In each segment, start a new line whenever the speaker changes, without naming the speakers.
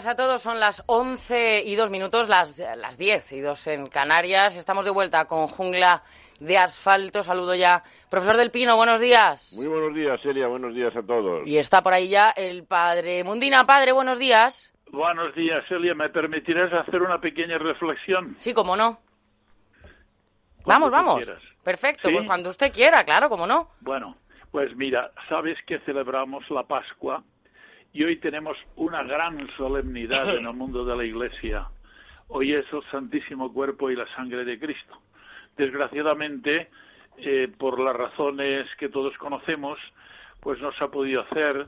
Días a todos, son las 11 y 2 minutos, las, las 10 y 2 en Canarias. Estamos de vuelta con Jungla de Asfalto. Saludo ya. Profesor del Pino, buenos días.
Muy buenos días, Celia, buenos días a todos.
Y está por ahí ya el padre Mundina. Padre, buenos días.
Buenos días, Celia. ¿Me permitirás hacer una pequeña reflexión?
Sí, cómo no.
Cuando
Vamos, vamos.
quieras.
Perfecto,
¿Sí?
pues cuando usted quiera, claro, cómo no.
Bueno, pues mira, sabes que celebramos la Pascua y hoy tenemos una gran solemnidad en el mundo de la Iglesia. Hoy es el Santísimo Cuerpo y la Sangre de Cristo. Desgraciadamente, eh, por las razones que todos conocemos, pues no se ha podido hacer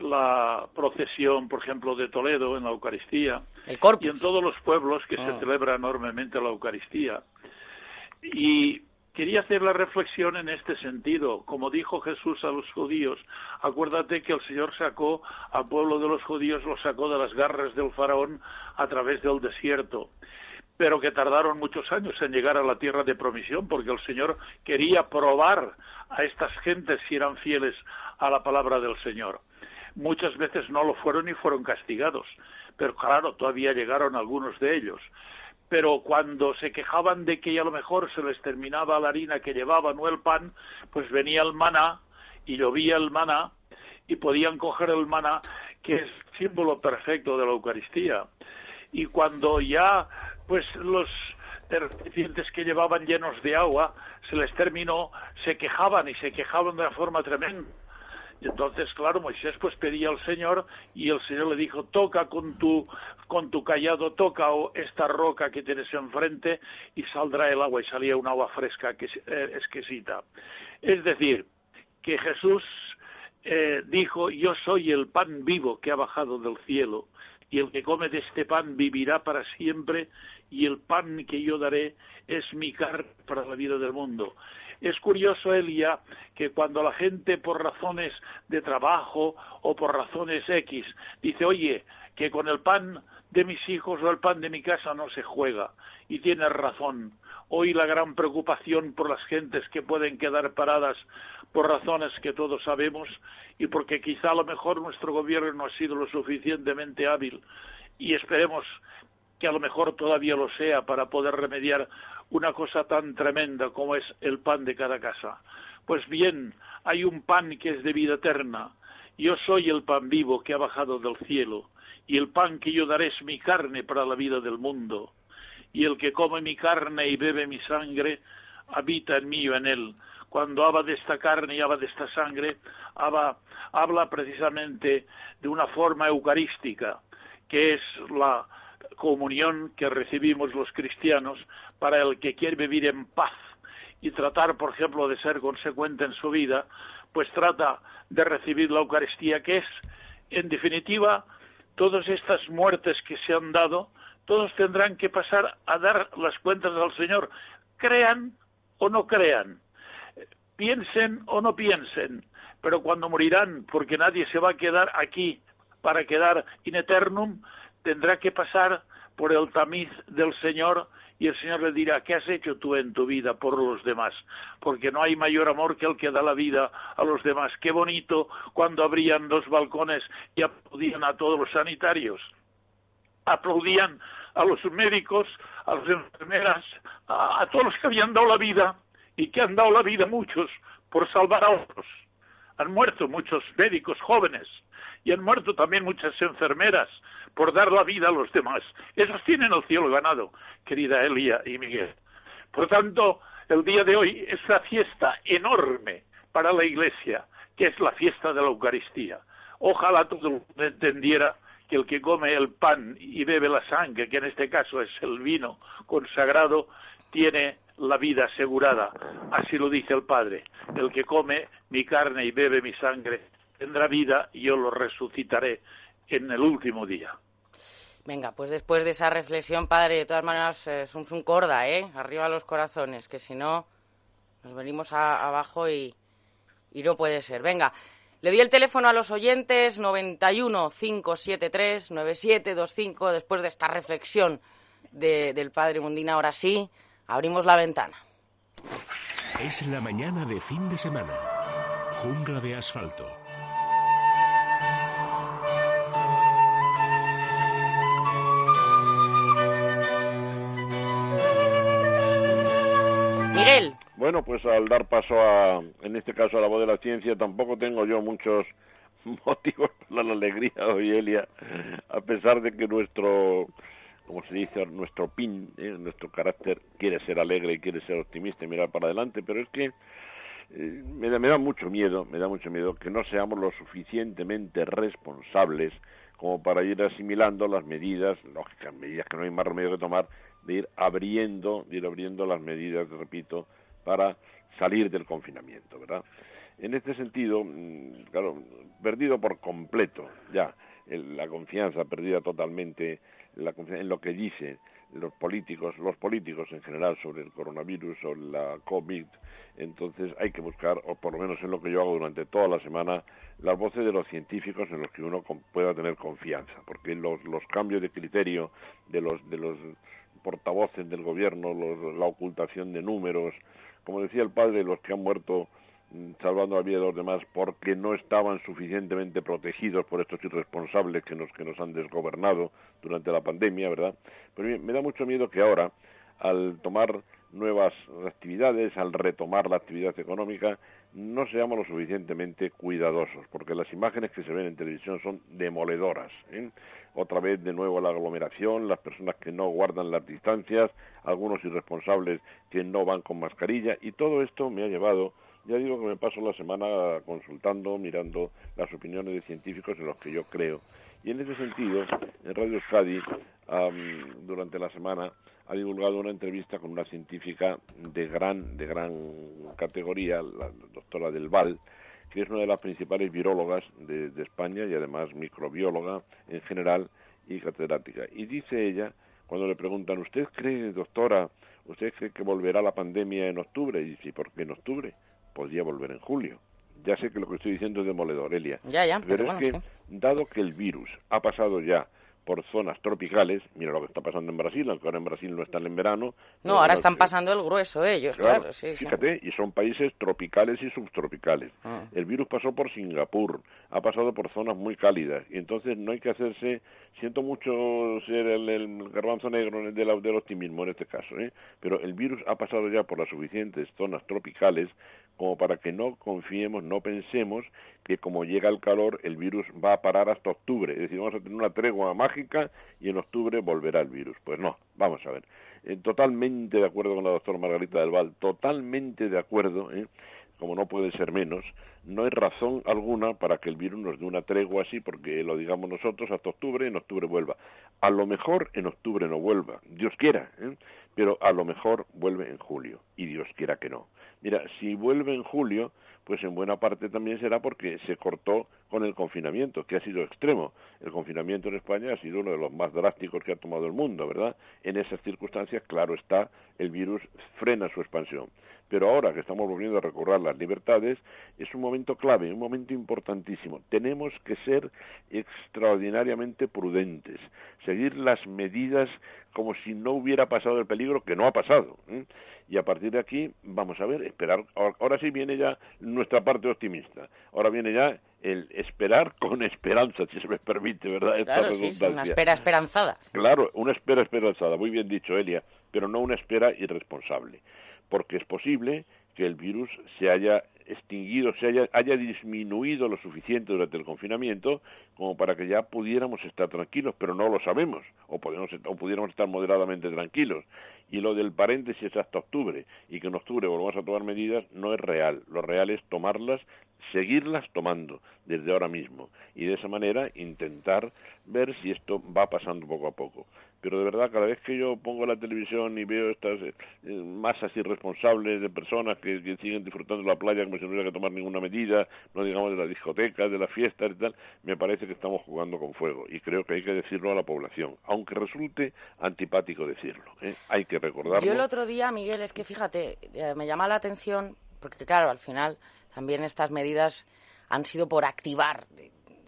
la procesión, por ejemplo, de Toledo en la Eucaristía
El
y en todos los pueblos que
Ah.
se celebra enormemente la Eucaristía. Y quería hacer la reflexión en este sentido. Como dijo Jesús a los judíos, acuérdate que el Señor sacó al pueblo de los judíos, lo sacó de las garras del faraón a través del desierto pero que tardaron muchos años en llegar a la tierra de promisión, porque el Señor quería probar a estas gentes si eran fieles a la palabra del Señor. Muchas veces no lo fueron y fueron castigados, pero claro, todavía llegaron algunos de ellos. Pero cuando se quejaban de que a lo mejor se les terminaba la harina que llevaban o el pan, pues venía el maná y llovía el maná y podían coger el maná, que es símbolo perfecto de la Eucaristía y cuando ya pues los recipientes que llevaban llenos de agua se les terminó, se quejaban y se quejaban de una forma tremenda. Entonces, claro, Moisés pues pedía al Señor y el Señor le dijo, toca con tu, con tu callado, toca o esta roca que tienes enfrente y saldrá el agua y salía un agua fresca que eh, exquisita. Es decir, que Jesús eh, dijo, yo soy el pan vivo que ha bajado del cielo y el que come de este pan vivirá para siempre y el pan que yo daré es mi carne para la vida del mundo. Es curioso, Elia, que cuando la gente por razones de trabajo o por razones X dice, oye, que con el pan de mis hijos o el pan de mi casa no se juega, y tienes razón. Hoy la gran preocupación por las gentes que pueden quedar paradas por razones que todos sabemos y porque quizá a lo mejor nuestro gobierno no ha sido lo suficientemente hábil y esperemos que a lo mejor todavía lo sea para poder remediar una cosa tan tremenda como es el pan de cada casa. Pues bien, hay un pan que es de vida eterna. Yo soy el pan vivo que ha bajado del cielo, y el pan que yo daré es mi carne para la vida del mundo. Y el que come mi carne y bebe mi sangre, habita en mí y en él. Cuando habla de esta carne y habla de esta sangre, habla, habla precisamente de una forma eucarística, que es la comunión que recibimos los cristianos para el que quiere vivir en paz y tratar, por ejemplo, de ser consecuente en su vida, pues trata de recibir la Eucaristía, que es, en definitiva, todas estas muertes que se han dado, todos tendrán que pasar a dar las cuentas al Señor, crean o no crean, piensen o no piensen, pero cuando morirán, porque nadie se va a quedar aquí para quedar in eternum, tendrá que pasar por el tamiz del Señor y el Señor le dirá, ¿qué has hecho tú en tu vida por los demás? Porque no hay mayor amor que el que da la vida a los demás. Qué bonito cuando abrían los balcones y aplaudían a todos los sanitarios. Aplaudían a los médicos, a las enfermeras, a, a todos los que habían dado la vida y que han dado la vida muchos por salvar a otros. Han muerto muchos médicos jóvenes y han muerto también muchas enfermeras por dar la vida a los demás. Esos tienen el cielo ganado, querida Elia y Miguel. Por tanto, el día de hoy es una fiesta enorme para la Iglesia, que es la fiesta de la Eucaristía. Ojalá todo el mundo entendiera que el que come el pan y bebe la sangre, que en este caso es el vino consagrado, tiene la vida asegurada. Así lo dice el Padre. El que come mi carne y bebe mi sangre tendrá vida y yo lo resucitaré en el último día.
Venga, pues después de esa reflexión, Padre, de todas maneras, es un, corda, ¿eh? Arriba los corazones, que si no, nos venimos abajo y, y no puede ser. Venga, le di el teléfono a los oyentes 91 573 9725 después de esta reflexión del Padre Mundina. Ahora sí, abrimos la ventana.
Es la mañana de fin de semana. Jungla de asfalto.
Bueno, pues al dar paso a, en este caso a la voz de la ciencia, tampoco tengo yo muchos motivos para la alegría hoy, Elia, a pesar de que nuestro, como se dice, nuestro pin, ¿eh? nuestro carácter quiere ser alegre y quiere ser optimista y mirar para adelante, pero es que eh, me, da, me da mucho miedo, me da mucho miedo que no seamos lo suficientemente responsables como para ir asimilando las medidas, lógicas medidas que no hay más remedio que tomar, de ir abriendo, de ir abriendo las medidas, repito, para salir del confinamiento, ¿verdad? En este sentido, mm, claro, perdido por completo ya la confianza, perdida totalmente la confianza en lo que dicen los políticos, los políticos en general sobre el coronavirus o la COVID, entonces hay que buscar, o por lo menos es lo que yo hago durante toda la semana, las voces de los científicos en los que uno pueda tener confianza, porque los, los cambios de criterio de los, de los portavoces del gobierno, la ocultación de números, como decía el padre, los que han muerto mm, salvando la vida de los demás porque no estaban suficientemente protegidos por estos irresponsables que nos, que nos han desgobernado durante la pandemia, ¿verdad? Pero me da mucho miedo que ahora, al tomar nuevas actividades, al retomar la actividad económica, no seamos lo suficientemente cuidadosos, porque las imágenes que se ven en televisión son demoledoras. ¿eh? Otra vez, de nuevo, la aglomeración, las personas que no guardan las distancias, algunos irresponsables que no van con mascarilla, y todo esto me ha llevado, ya digo que me paso la semana consultando, mirando las opiniones de científicos en los que yo creo. Y en ese sentido, en Radio Euskadi, durante la semana, ha divulgado una entrevista con una científica de gran, de gran categoría, la doctora Del Val, que es una de las principales virólogas de, España y además microbióloga en general y catedrática. Y dice ella, cuando le preguntan, ¿usted cree, doctora, usted cree que volverá la pandemia en octubre? Y dice, ¿por qué en octubre? Podría volver en julio. Ya sé que lo que estoy diciendo es demoledor, Elia.
Ya, ya,
pero, es que, dado que el virus ha pasado ya por zonas tropicales, mira lo que está pasando en Brasil, aunque ahora en Brasil no están en verano.
No, ahora están pasando el grueso ellos, claro, sí,
Fíjate, y son países tropicales y subtropicales. Ah. El virus pasó por Singapur, ha pasado por zonas muy cálidas, y entonces no hay que hacerse, siento mucho ser el, el garbanzo negro del, del optimismo en este caso, ¿eh? pero el virus ha pasado ya por las suficientes zonas tropicales como para que no confiemos, no pensemos que como llega el calor el virus va a parar hasta octubre, es decir, vamos a tener una tregua mágica y en octubre volverá el virus. Pues no, vamos a ver. Eh, totalmente de acuerdo con la doctora Margarita del Val, totalmente de acuerdo, ¿eh? como no puede ser menos, no hay razón alguna para que el virus nos dé una tregua así, porque lo digamos nosotros hasta octubre, en octubre vuelva. A lo mejor en octubre no vuelva, Dios quiera, ¿eh? pero a lo mejor vuelve en julio, y Dios quiera que no. Mira, si vuelve en julio, pues en buena parte también será porque se cortó con el confinamiento, que ha sido extremo. El confinamiento en España ha sido uno de los más drásticos que ha tomado el mundo, ¿verdad? En esas circunstancias, claro está, el virus frena su expansión. Pero ahora que estamos volviendo a recobrar las libertades, es un momento clave, un momento importantísimo. Tenemos que ser extraordinariamente prudentes, seguir las medidas como si no hubiera pasado el peligro, que no ha pasado. ¿eh? y a partir de aquí vamos a ver, esperar, ahora sí viene ya nuestra parte optimista, ahora viene ya el esperar con esperanza, si se me permite, ¿verdad?
claro, sí, una espera esperanzada.
Claro, una espera esperanzada, muy bien dicho, Elia, pero no una espera irresponsable, porque es posible que el virus se haya extinguido, se haya, haya disminuido lo suficiente durante el confinamiento como para que ya pudiéramos estar tranquilos, pero no lo sabemos, o, podemos, o pudiéramos estar moderadamente tranquilos. Y lo del paréntesis hasta octubre y que en octubre volvamos a tomar medidas no es real. Lo real es tomarlas seguirlas tomando desde ahora mismo y de esa manera intentar ver si esto va pasando poco a poco. Pero de verdad, cada vez que yo pongo la televisión y veo estas eh, masas irresponsables de personas que, siguen disfrutando la playa como si no hubiera que tomar ninguna medida, no digamos de las discotecas, de las fiestas y tal, me parece que estamos jugando con fuego y creo que hay que decirlo a la población, aunque resulte antipático decirlo. ¿eh? Hay que recordarlo.
Yo el otro día, Miguel, es que fíjate, eh, me llama la atención porque claro, al final también estas medidas han sido por activar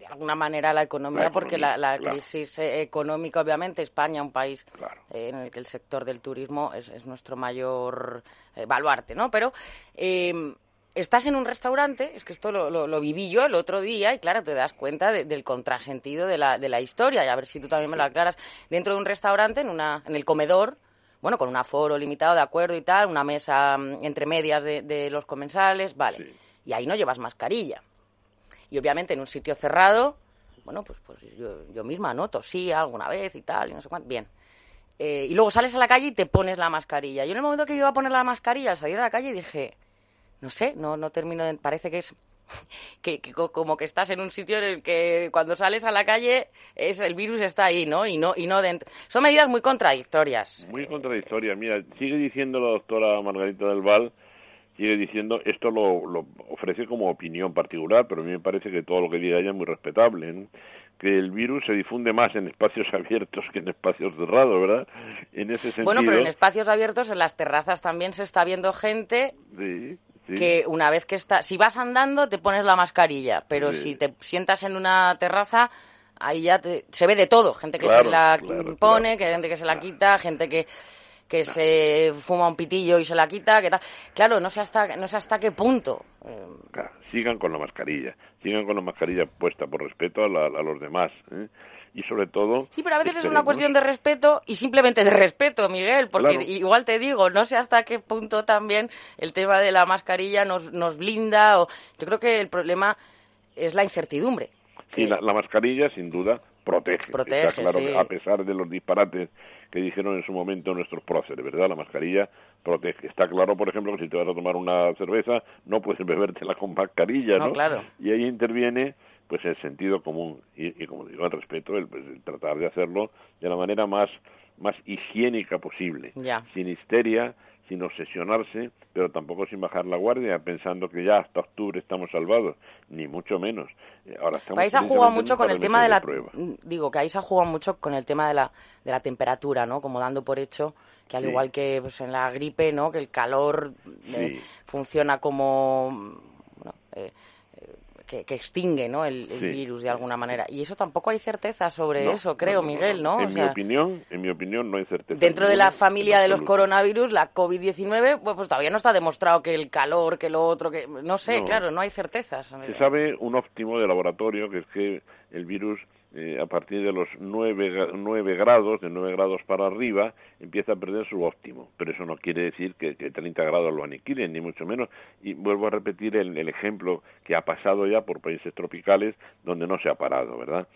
de, alguna manera la economía, porque la, crisis eh, económica, obviamente, España, un país eh, en el que el sector del turismo es, nuestro mayor eh, baluarte, ¿no? Pero em, estás en un restaurante, es que esto lo, viví yo el otro día y claro, te das cuenta del contrasentido de la, de la historia y a ver si tú también me lo aclaras. Dentro de un restaurante, en, una, en el comedor, bueno, con un aforo limitado, de acuerdo y tal, una mesa mm, entre medias de, los comensales, vale. Y ahí no llevas mascarilla. Y obviamente en un sitio cerrado, bueno, pues, pues yo, yo misma noto, sí, alguna vez y tal, y no sé cuánto. Bien. Eh, y luego sales a la calle y te pones la mascarilla. Yo en el momento que iba a poner la mascarilla al salir a la calle dije, no sé, no, no termino de... Parece que es que, como que estás en un sitio en el que cuando sales a la calle es el virus está ahí, ¿no? Y no y no dentro. Son medidas muy contradictorias.
Muy contradictorias. Mira, sigue diciendo la doctora Margarita del Val, sigue diciendo esto lo, ofrece como opinión particular, pero a mí me parece que todo lo que diga ella es muy respetable. que el virus se difunde más en espacios abiertos que en espacios cerrados, ¿verdad? En ese sentido.
Bueno, pero en espacios abiertos, en las terrazas también se está viendo gente sí que una vez que está, si vas andando te pones la mascarilla, pero si te sientas en una terraza ahí ya se ve de todo, gente que se la pone, que gente que se la quita, gente que que se fuma un pitillo y se la quita, que tal. Claro, no sé hasta no sé hasta qué punto.
sigan con la mascarilla, sigan con la mascarilla puesta por respeto a, a los demás. ¿eh? y sobre todo...
Sí, pero a veces es una cuestión de respeto y simplemente de respeto, Miguel, porque igual te digo, no sé hasta qué punto también el tema de la mascarilla nos, nos blinda o yo creo que el problema es la incertidumbre.
Sí, la, mascarilla sin duda protege.
Protege,
A pesar de los disparates que dijeron en su momento nuestros próceres, ¿verdad? La mascarilla protege. Está claro, por ejemplo, que si te vas a tomar una cerveza no puedes bebértela con mascarilla, ¿no?
no claro.
Y ahí interviene pues el sentido común y, como digo el respeto pues, el, tratar de hacerlo de la manera más más higiénica posible sin histeria sin obsesionarse pero tampoco sin bajar la guardia pensando que ya hasta octubre estamos salvados ni mucho menos.
Eh, ahora estamos ahí se ha jugado mucho con el tema de la mm, digo que ahí se ha jugado mucho con el tema de la de la temperatura no como dando por hecho que al igual que pues, en la gripe no que el calor eh, funciona como bueno, eh, que, extingue ¿no? el, virus de alguna manera. Y eso tampoco hay certeza sobre eso, creo, Miguel, ¿no?
En, mi opinión, en mi opinión no hay certeza.
Dentro de la familia de los coronavirus, la COVID-19, pues, pues, todavía no está demostrado que el calor, que lo otro, que no sé, claro, no hay certezas.
Se sabe un óptimo de laboratorio, que es que el virus eh, a partir de los 9, 9 grados, de 9 grados para arriba, empieza a perder su óptimo. Pero eso no quiere decir que, que 30 grados lo aniquilen, ni mucho menos. Y vuelvo a repetir el, el, ejemplo que ha pasado ya por países tropicales donde no se ha parado, ¿verdad?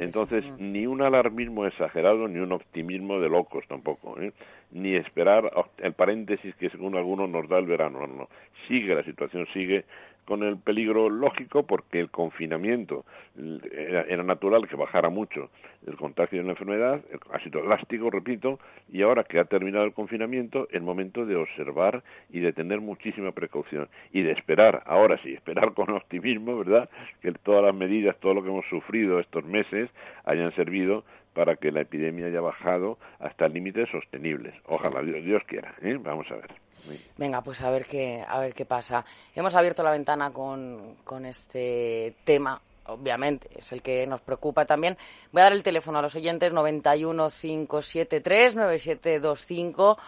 Entonces, ni un alarmismo exagerado, ni un optimismo de locos tampoco, ¿eh? ni esperar el paréntesis que según algunos nos da el verano. No, no. Sigue, la situación sigue con el peligro lógico porque el confinamiento era, natural que bajara mucho el contagio de la enfermedad, ha sido elástico, repito, y ahora que ha terminado el confinamiento, es momento de observar y de tener muchísima precaución y de esperar, ahora sí, esperar con optimismo, ¿verdad? Que todas las medidas, todo lo que hemos sufrido estos meses hayan servido para que la epidemia haya bajado hasta límites sostenibles. Ojalá Dios, quiera. ¿eh? Vamos a ver.
Venga, pues a ver qué a ver qué pasa. Hemos abierto la ventana con, con este tema. Obviamente, es el que nos preocupa también. Voy a dar el teléfono a los oyentes 91 573 9725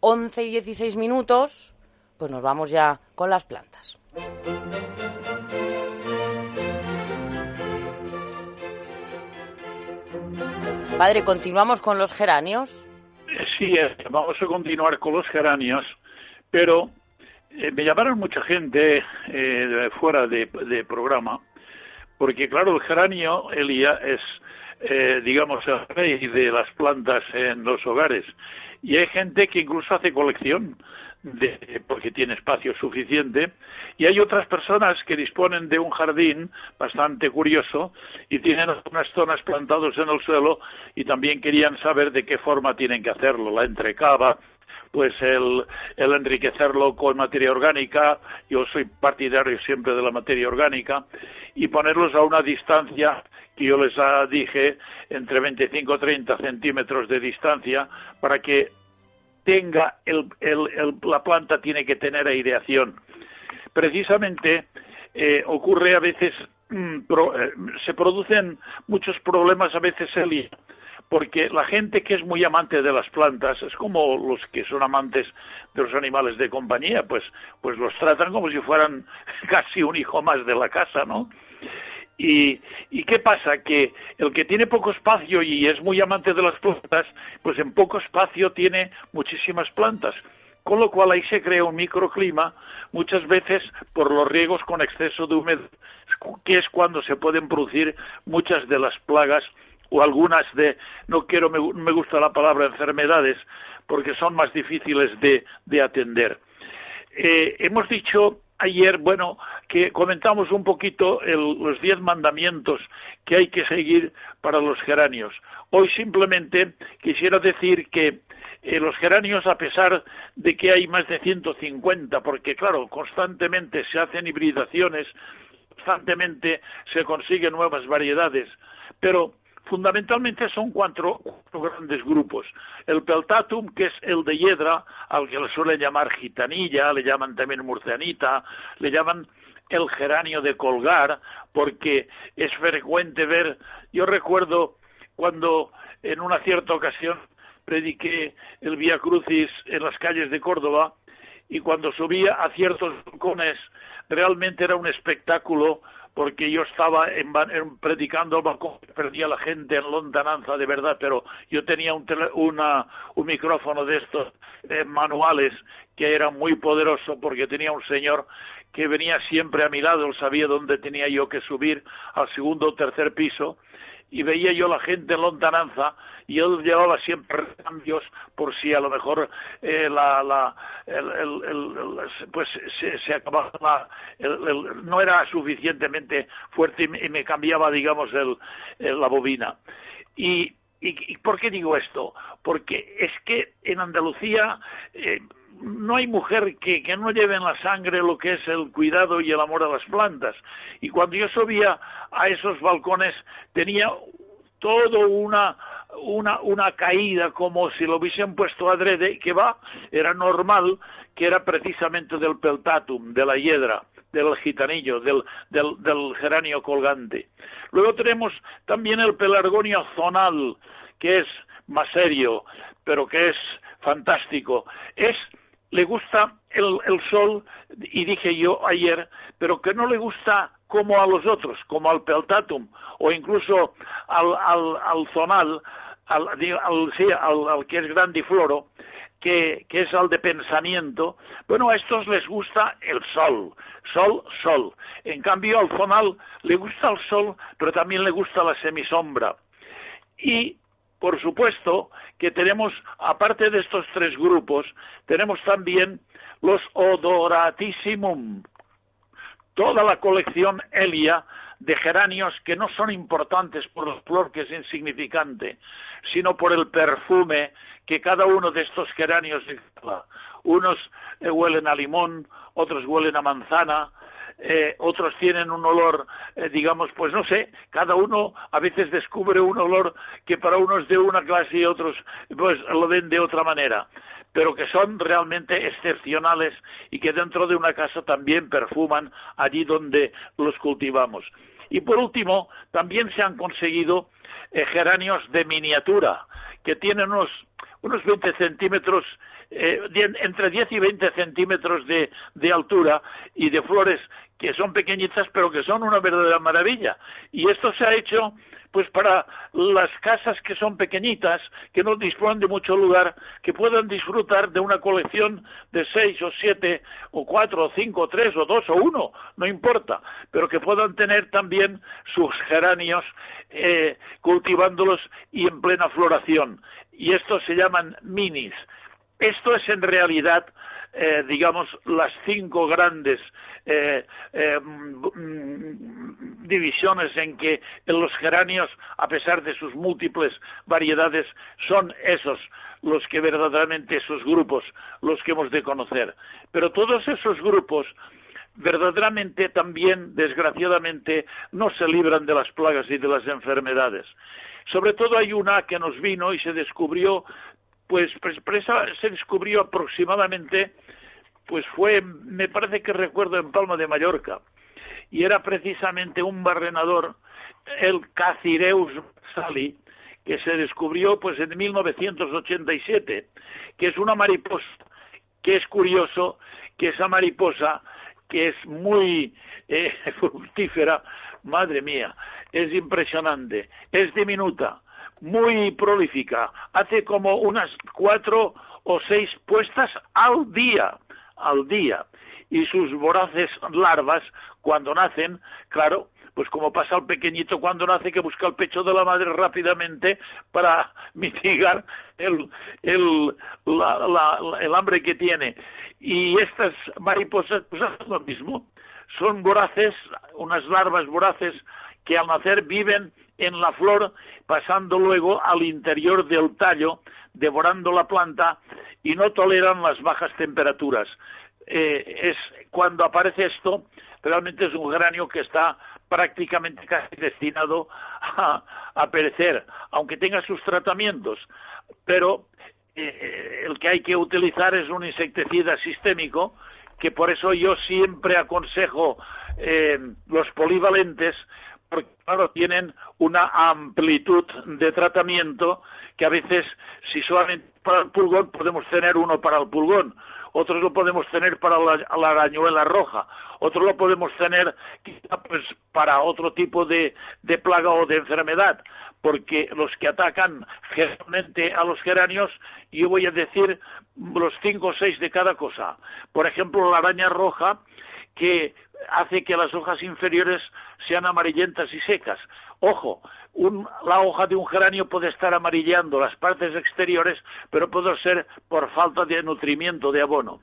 11 y 16 minutos. Pues nos vamos ya con las plantas. Padre, ¿continuamos con los geranios?
Sí, vamos a continuar con los geranios, pero eh, me llamaron mucha gente eh, fuera de, programa, porque claro, el geranio, Elia, es, eh, digamos, el rey de las plantas en los hogares. y hay gente que incluso hace colección de, porque tiene espacio suficiente y hay otras personas que disponen de un jardín bastante curioso y tienen unas zonas plantadas en el suelo y también querían saber de qué forma tienen que hacerlo, la entrecava, pues el, el enriquecerlo con materia orgánica, yo soy partidario siempre de la materia orgánica, y ponerlos a una distancia que yo les dije entre 25 y 30 centímetros de distancia para que tenga el, el, la planta tiene que tener aireación. Precisamente eh, ocurre a veces, mm, eh, se producen muchos problemas a veces, Elia, porque la gente que es muy amante de las plantas es como los que son amantes de los animales de compañía, pues, pues los tratan como si fueran casi un hijo más de la casa, ¿no? Y, ¿Y qué pasa? Que el que tiene poco espacio y es muy amante de las plantas, pues en poco espacio tiene muchísimas plantas. Con lo cual ahí se crea un microclima, muchas veces por los riegos con exceso de humedad, que es cuando se pueden producir muchas de las plagas o algunas de, no quiero, me, me gusta la palabra enfermedades, porque son más difíciles de, de atender. Eh, hemos dicho ayer, bueno, que comentamos un poquito los diez mandamientos que hay que seguir para los geranios. Hoy simplemente quisiera decir que eh, los geranios, a pesar de que hay más de 150, porque claro, constantemente se hacen hibridaciones, constantemente se consiguen nuevas variedades, pero fundamentalmente son cuatro, grandes grupos. El peltatum, que es el de hiedra, al que le suelen llamar gitanilla, le llaman también murcianita, le llaman el geranio de colgar, porque es frecuente ver, yo recuerdo cuando en una cierta ocasión prediqué el Vía Crucis en las calles de Córdoba y cuando subía a ciertos balcones realmente era un espectáculo porque yo estaba predicando al balcón, perdía la gente en lontananza de verdad, pero yo tenía un, un micrófono de estos eh, manuales que era muy poderoso porque tenía un señor que venía siempre a mi lado, él sabía dónde tenía yo que subir al segundo o tercer piso y veía yo la gente en lontananza y él llevaba siempre cambios por si a lo mejor eh, la, la el, el, pues se, se acababa no era suficientemente fuerte y me, cambiaba digamos la bobina y ¿Y, por qué digo esto? Porque es que en Andalucía eh, no hay mujer que, que, no lleve en la sangre lo que es el cuidado y el amor a las plantas. Y cuando yo subía a esos balcones tenía todo una una, una caída como si lo hubiesen puesto adrede, que va, era normal, que era precisamente del peltatum, de la hiedra, del gitanillo, del, del, del geranio colgante. Luego tenemos también el pelargonio zonal, que es más serio, pero que es fantástico. Es le gusta el, el, sol, y dije yo ayer, pero que no le gusta como a los otros, como al peltatum, o incluso al, al, al zonal, al, sí, al, al que es grandifloro, que, que es al de pensamiento, bueno, a estos les gusta el sol, sol, sol. En cambio, al zonal le gusta el sol, pero también le gusta la semisombra. Y, por supuesto, que tenemos, aparte de estos tres grupos, tenemos también los odoratissimum, toda la colección Elia de geranios que no son importantes por la flor que es insignificante, sino por el perfume que cada uno de estos geranios unos eh, huelen a limón, otros huelen a manzana, eh, otros tienen un olor, eh, digamos, pues no sé, cada uno a veces descubre un olor que para unos de una clase y otros pues lo ven de otra manera pero que son realmente excepcionales y que dentro de una casa también perfuman allí donde los cultivamos. Y por último, también se han conseguido eh, geranios de miniatura, que tienen unos, unos 20 centímetros, eh, entre 10 y 20 centímetros de, de altura y de flores que son pequeñitas pero que son una verdadera maravilla. Y esto se ha hecho pues para las casas que son pequeñitas, que no disponen de mucho lugar, que puedan disfrutar de una colección de seis o siete o cuatro o cinco o tres o dos o uno, no importa, pero que puedan tener también sus geranios eh, cultivándolos y en plena floración. Y estos se llaman minis. Esto es en realidad eh, digamos, las cinco grandes eh, eh, mm, divisiones en que los geranios, a pesar de sus múltiples variedades, son esos los que verdaderamente esos grupos los que hemos de conocer. Pero todos esos grupos verdaderamente también, desgraciadamente, no se libran de las plagas y de las enfermedades. Sobre todo hay una que nos vino y se descubrió pues se descubrió aproximadamente, pues fue, me parece que recuerdo en Palma de Mallorca, y era precisamente un barrenador, el Cacireus sali, que se descubrió pues en 1987, que es una mariposa, que es curioso que esa mariposa, que es muy eh, fructífera, madre mía, es impresionante, es diminuta, muy prolífica, hace como unas cuatro o seis puestas al día, al día, y sus voraces larvas, cuando nacen, claro, pues como pasa al pequeñito cuando nace que busca el pecho de la madre rápidamente para mitigar el, el, el hambre que tiene. Y estas mariposas pues hacen lo mismo, son voraces, unas larvas voraces que al nacer viven en la flor, pasando luego al interior del tallo, devorando la planta y no toleran las bajas temperaturas. Eh, es cuando aparece esto, realmente es un geranio que está prácticamente casi destinado a, perecer, aunque tenga sus tratamientos, pero eh, el que hay que utilizar es un insecticida sistémico, que por eso yo siempre aconsejo eh, los polivalentes, porque claro, tienen una amplitud de tratamiento que a veces, si solamente para el pulgón, podemos tener uno para el pulgón, otros lo podemos tener para la, la arañuela roja, otros lo podemos tener quizá pues para otro tipo de, de plaga o de enfermedad, porque los que atacan generalmente a los geranios, yo voy a decir los cinco o seis de cada cosa. Por ejemplo, la araña roja, que hace que las hojas inferiores sean amarillentas y secas. Ojo, la hoja de un geranio puede estar amarillando las partes exteriores, pero puede ser por falta de nutrimiento, de abono.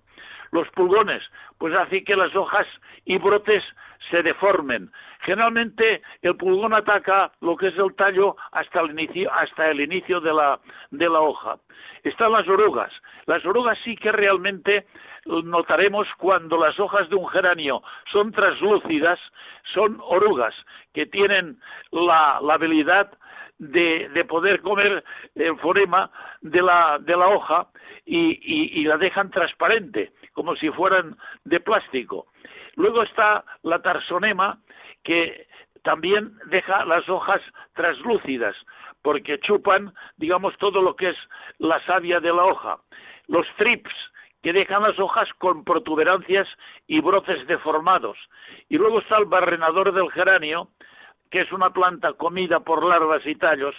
Los pulgones, pues hace que las hojas y brotes se deformen. Generalmente el pulgón ataca lo que es el tallo hasta el inicio, hasta el inicio de la, de la hoja. Están las orugas. Las orugas sí que realmente notaremos cuando las hojas de un geranio son translúcidas, son orugas que tienen la, habilidad de, de, poder comer el forema de la, de la hoja y, y, la dejan transparente, como si fueran de plástico. Luego está la tarsonema, que también deja las hojas translúcidas, porque chupan, digamos, todo lo que es la savia de la hoja. Los trips, que dejan las hojas con protuberancias y brotes deformados. Y luego está el barrenador del geranio, que es una planta comida por larvas y tallos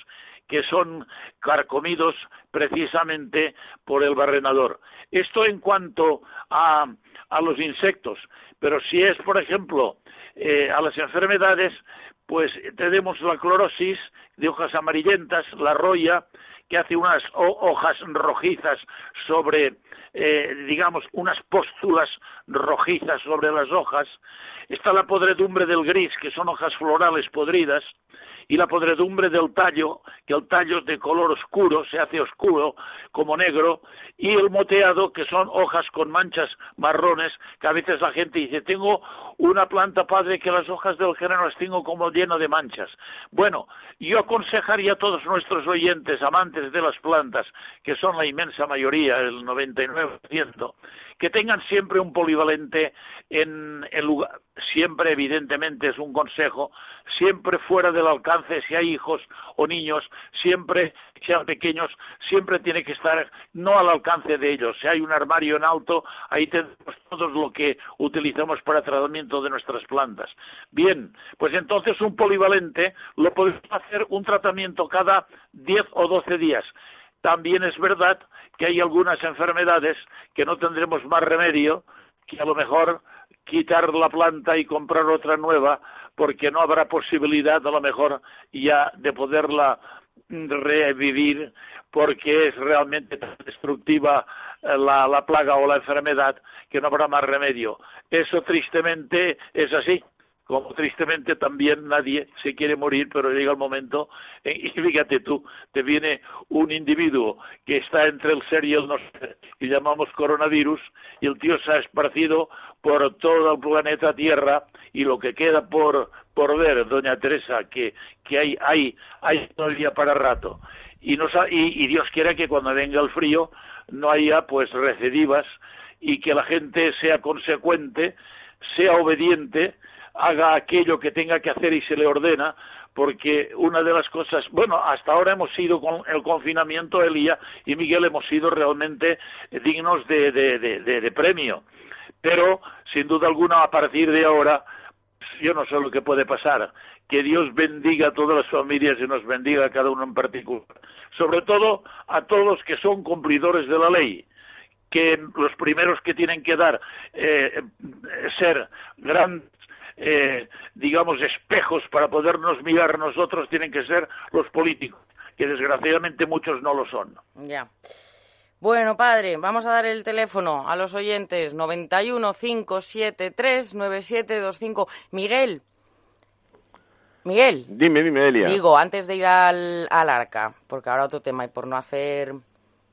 que son carcomidos precisamente por el barrenador. Esto en cuanto a, a los insectos, pero si es, por ejemplo, eh, a las enfermedades, pues tenemos la clorosis de hojas amarillentas, la roya, que hace unas hojas rojizas sobre, eh, digamos, unas póstulas rojizas sobre las hojas. Está la podredumbre del gris, que son hojas florales podridas y la podredumbre del tallo, que el tallo es de color oscuro, se hace oscuro como negro, y el moteado, que son hojas con manchas marrones, que a veces la gente dice, tengo una planta padre que las hojas del género las tengo como lleno de manchas. Bueno, yo aconsejaría a todos nuestros oyentes, amantes de las plantas, que son la inmensa mayoría, el 99%, que tengan siempre un polivalente en el lugar, siempre evidentemente es un consejo, siempre fuera del alcance, si hay hijos o niños, siempre, sean pequeños, siempre tiene que estar no al alcance de ellos. Si hay un armario en alto, ahí tenemos todo lo que utilizamos para tratamiento de nuestras plantas. Bien, pues entonces un polivalente lo podemos hacer un tratamiento cada 10 o 12 días. También es verdad que hay algunas enfermedades que no tendremos más remedio que a lo mejor quitar la planta y comprar otra nueva porque no habrá posibilidad a lo mejor ya de poderla revivir porque es realmente tan destructiva eh, la, la plaga o la enfermedad que no habrá más remedio. Eso tristemente es así como tristemente también nadie se quiere morir, pero llega el momento, y fíjate tú, te viene un individuo que está entre el ser y el no ser, y llamamos coronavirus, y el tío se ha esparcido por todo el planeta Tierra, y lo que queda por, por ver, doña Teresa, que, que hay, hay, hay todavía para rato. Y, y Dios quiera que cuando venga el frío no haya pues recidivas y que la gente sea consecuente, sea obediente, haga aquello que tenga que hacer y se le ordena, porque una de las cosas, bueno, hasta ahora hemos sido con el confinamiento, Elía y Miguel, hemos sido realmente dignos de, de, de, premio, pero sin duda alguna a partir de ahora, yo no sé lo que puede pasar, que Dios bendiga a todas las familias y nos bendiga a cada uno en particular, sobre todo a todos que son cumplidores de la ley, que los primeros que tienen que dar eh, ser grandes eh, digamos, espejos para podernos mirar nosotros tienen que ser los políticos, que desgraciadamente muchos no lo son.
Ya. Bueno, padre, vamos a dar el teléfono a los oyentes 91 573 9725. Miguel. Miguel.
Dime, dime, Elia.
Digo, antes de ir al, al arca, porque ahora otro tema y por no hacer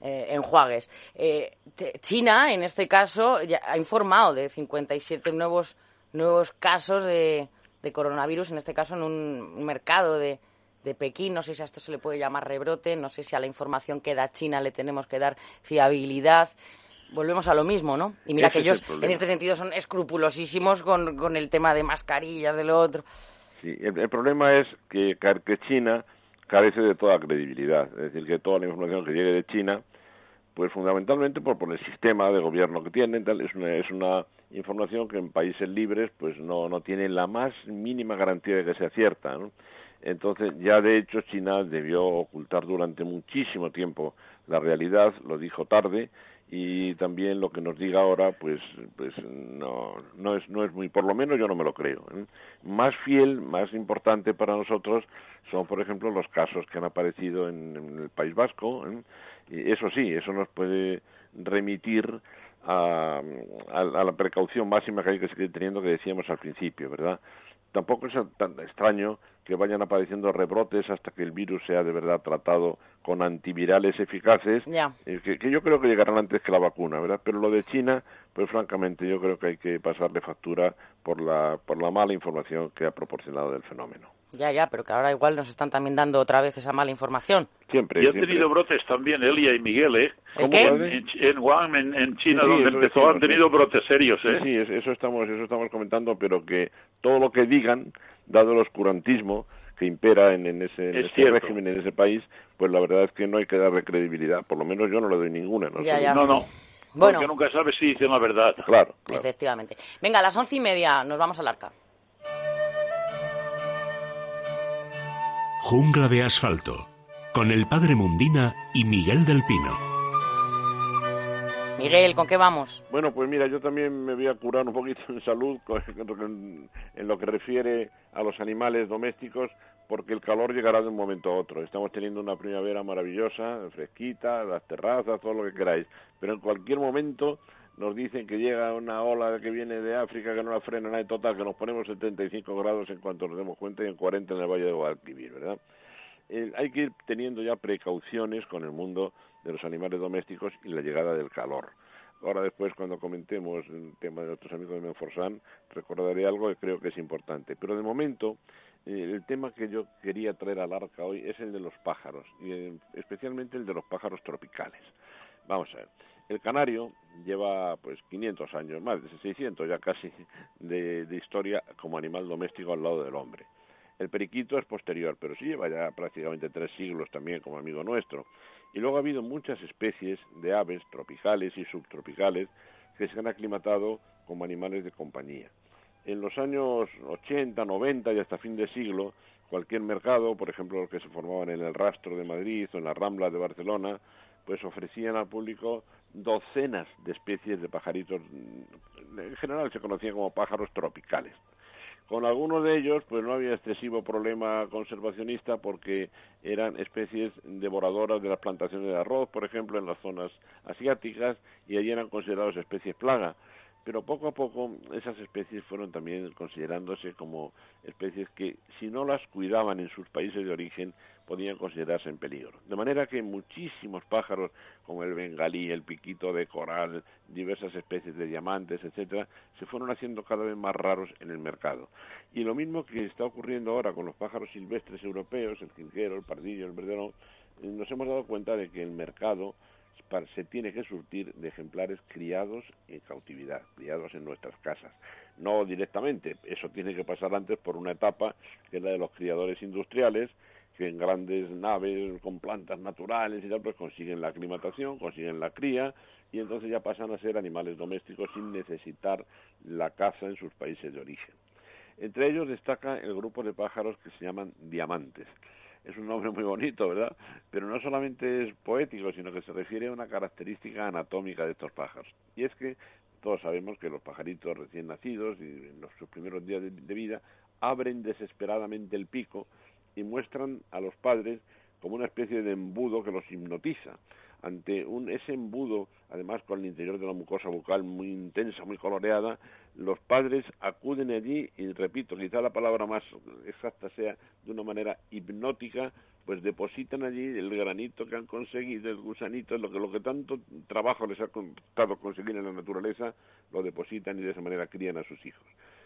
eh, enjuagues. Eh, China, en este caso, ya ha informado de 57 nuevos nuevos casos de, de coronavirus, en este caso en un mercado de, de Pekín. No sé si a esto se le puede llamar rebrote, no sé si a la información que da China le tenemos que dar fiabilidad. Volvemos a lo mismo, ¿no? Y mira que ellos en este sentido son escrupulosísimos con, con, el tema de mascarillas, de lo otro.
Sí, el, el problema es que, que China carece de toda credibilidad. Es decir, que toda la información que llegue de China, pues fundamentalmente por, por el sistema de gobierno que tienen, tal, es una, es una información que en países libres pues no, no tiene la más mínima garantía de que sea cierta. ¿no? Entonces, ya de hecho, China debió ocultar durante muchísimo tiempo la realidad, lo dijo tarde, y también lo que nos diga ahora, pues, pues no, no es, no es muy, por lo menos yo no me lo creo. ¿eh? Más fiel, más importante para nosotros son, por ejemplo, los casos que han aparecido en, el País Vasco. ¿eh? Eso sí, eso nos puede remitir a, a, a, la precaución máxima que hay que seguir teniendo que decíamos al principio, ¿verdad? Tampoco es tan extraño que vayan apareciendo rebrotes hasta que el virus sea de verdad tratado con antivirales eficaces,
yeah.
eh, que, que, yo creo que llegarán antes que la vacuna, ¿verdad? Pero lo de China, pues francamente yo creo que hay que pasarle factura por la, por la mala información que ha proporcionado del fenómeno.
Ya, ya, pero que ahora igual nos están también dando otra vez esa mala información.
Siempre.
Y han
siempre.
tenido brotes también Elia y Miguel, ¿eh?
¿El qué?
En, en Wuhan, en, en China,
Sí,
donde empezó,
decimos,
han tenido
sí.
brotes serios, ¿eh?
Sí, es- eso estamos, eso estamos comentando, pero que todo lo que digan, dado el oscurantismo que impera en, en ese, en
Es
ese
cierto.
régimen, en ese país, pues la verdad es que no hay que darle credibilidad. Por lo menos yo no le doy ninguna. No
Ya,
sé.
ya.
No, no.
Bueno.
Porque nunca sabes si dicen la verdad.
Claro, claro.
Efectivamente. Venga, a las once y media nos vamos al arca.
Jungla de asfalto. Con el padre Mundina y Miguel del Pino.
Miguel, ¿con qué vamos?
Bueno, pues mira, yo también me voy a curar un poquito en salud en lo que refiere a los animales domésticos, porque el calor llegará de un momento a otro. Estamos teniendo una primavera maravillosa, fresquita, las terrazas, todo lo que queráis, pero en cualquier momento nos dicen que llega una ola que viene de África que no la frena nada y total, que nos ponemos 75 grados en cuanto nos demos cuenta y en 40 en el Valle de Guadalquivir, ¿verdad? Eh, hay que ir teniendo ya precauciones con el mundo de los animales domésticos y la llegada del calor. Ahora después, cuando comentemos el tema de nuestros amigos de Menforsan, recordaré algo que creo que es importante. Pero de momento, eh, el tema que yo quería traer al arca hoy es el de los pájaros, y eh, especialmente el de los pájaros tropicales. Vamos a ver. El canario lleva pues 500 años, más de 600 ya casi, de, de historia como animal doméstico al lado del hombre. El periquito es posterior, pero sí lleva ya prácticamente tres siglos también como amigo nuestro. Y luego ha habido muchas especies de aves tropicales y subtropicales que se han aclimatado como animales de compañía. En los años 80, 90 y hasta fin de siglo, cualquier mercado, por ejemplo los que se formaban en el Rastro de Madrid o en la Rambla de Barcelona, pues ofrecían al público docenas de especies de pajaritos, en general se conocían como pájaros tropicales. Con algunos de ellos, pues no había excesivo problema conservacionista porque eran especies devoradoras de las plantaciones de arroz, por ejemplo, en las zonas asiáticas, y allí eran considerados especies plaga pero poco a poco esas especies fueron también considerándose como especies que si no las cuidaban en sus países de origen podían considerarse en peligro. De manera que muchísimos pájaros como el bengalí, el piquito de coral, diversas especies de diamantes, etcétera, se fueron haciendo cada vez más raros en el mercado. Y lo mismo que está ocurriendo ahora con los pájaros silvestres europeos, el quinquero, el pardillo, el verderón, eh, nos hemos dado cuenta de que el mercado se tiene que surtir de ejemplares criados en cautividad, criados en nuestras casas. No directamente, eso tiene que pasar antes por una etapa que es la de los criadores industriales, que en grandes naves con plantas naturales y tal, pues consiguen la aclimatación, consiguen la cría y entonces ya pasan a ser animales domésticos sin necesitar la caza en sus países de origen. Entre ellos destaca el grupo de pájaros que se llaman diamantes es un nombre muy bonito, ¿verdad? Pero no solamente es poético, sino que se refiere a una característica anatómica de estos pájaros. Y es que todos sabemos que los pajaritos recién nacidos y en los, sus primeros días de, de vida abren desesperadamente el pico y muestran a los padres como una especie de embudo que los hipnotiza ante un, ese embudo, además con el interior de la mucosa bucal muy intensa, muy coloreada, los padres acuden allí y, repito, quizá la palabra más exacta sea de una manera hipnótica, pues depositan allí el granito que han conseguido, el gusanito, lo que, lo que tanto trabajo les ha costado conseguir en la naturaleza, lo depositan y de esa manera crían a sus hijos.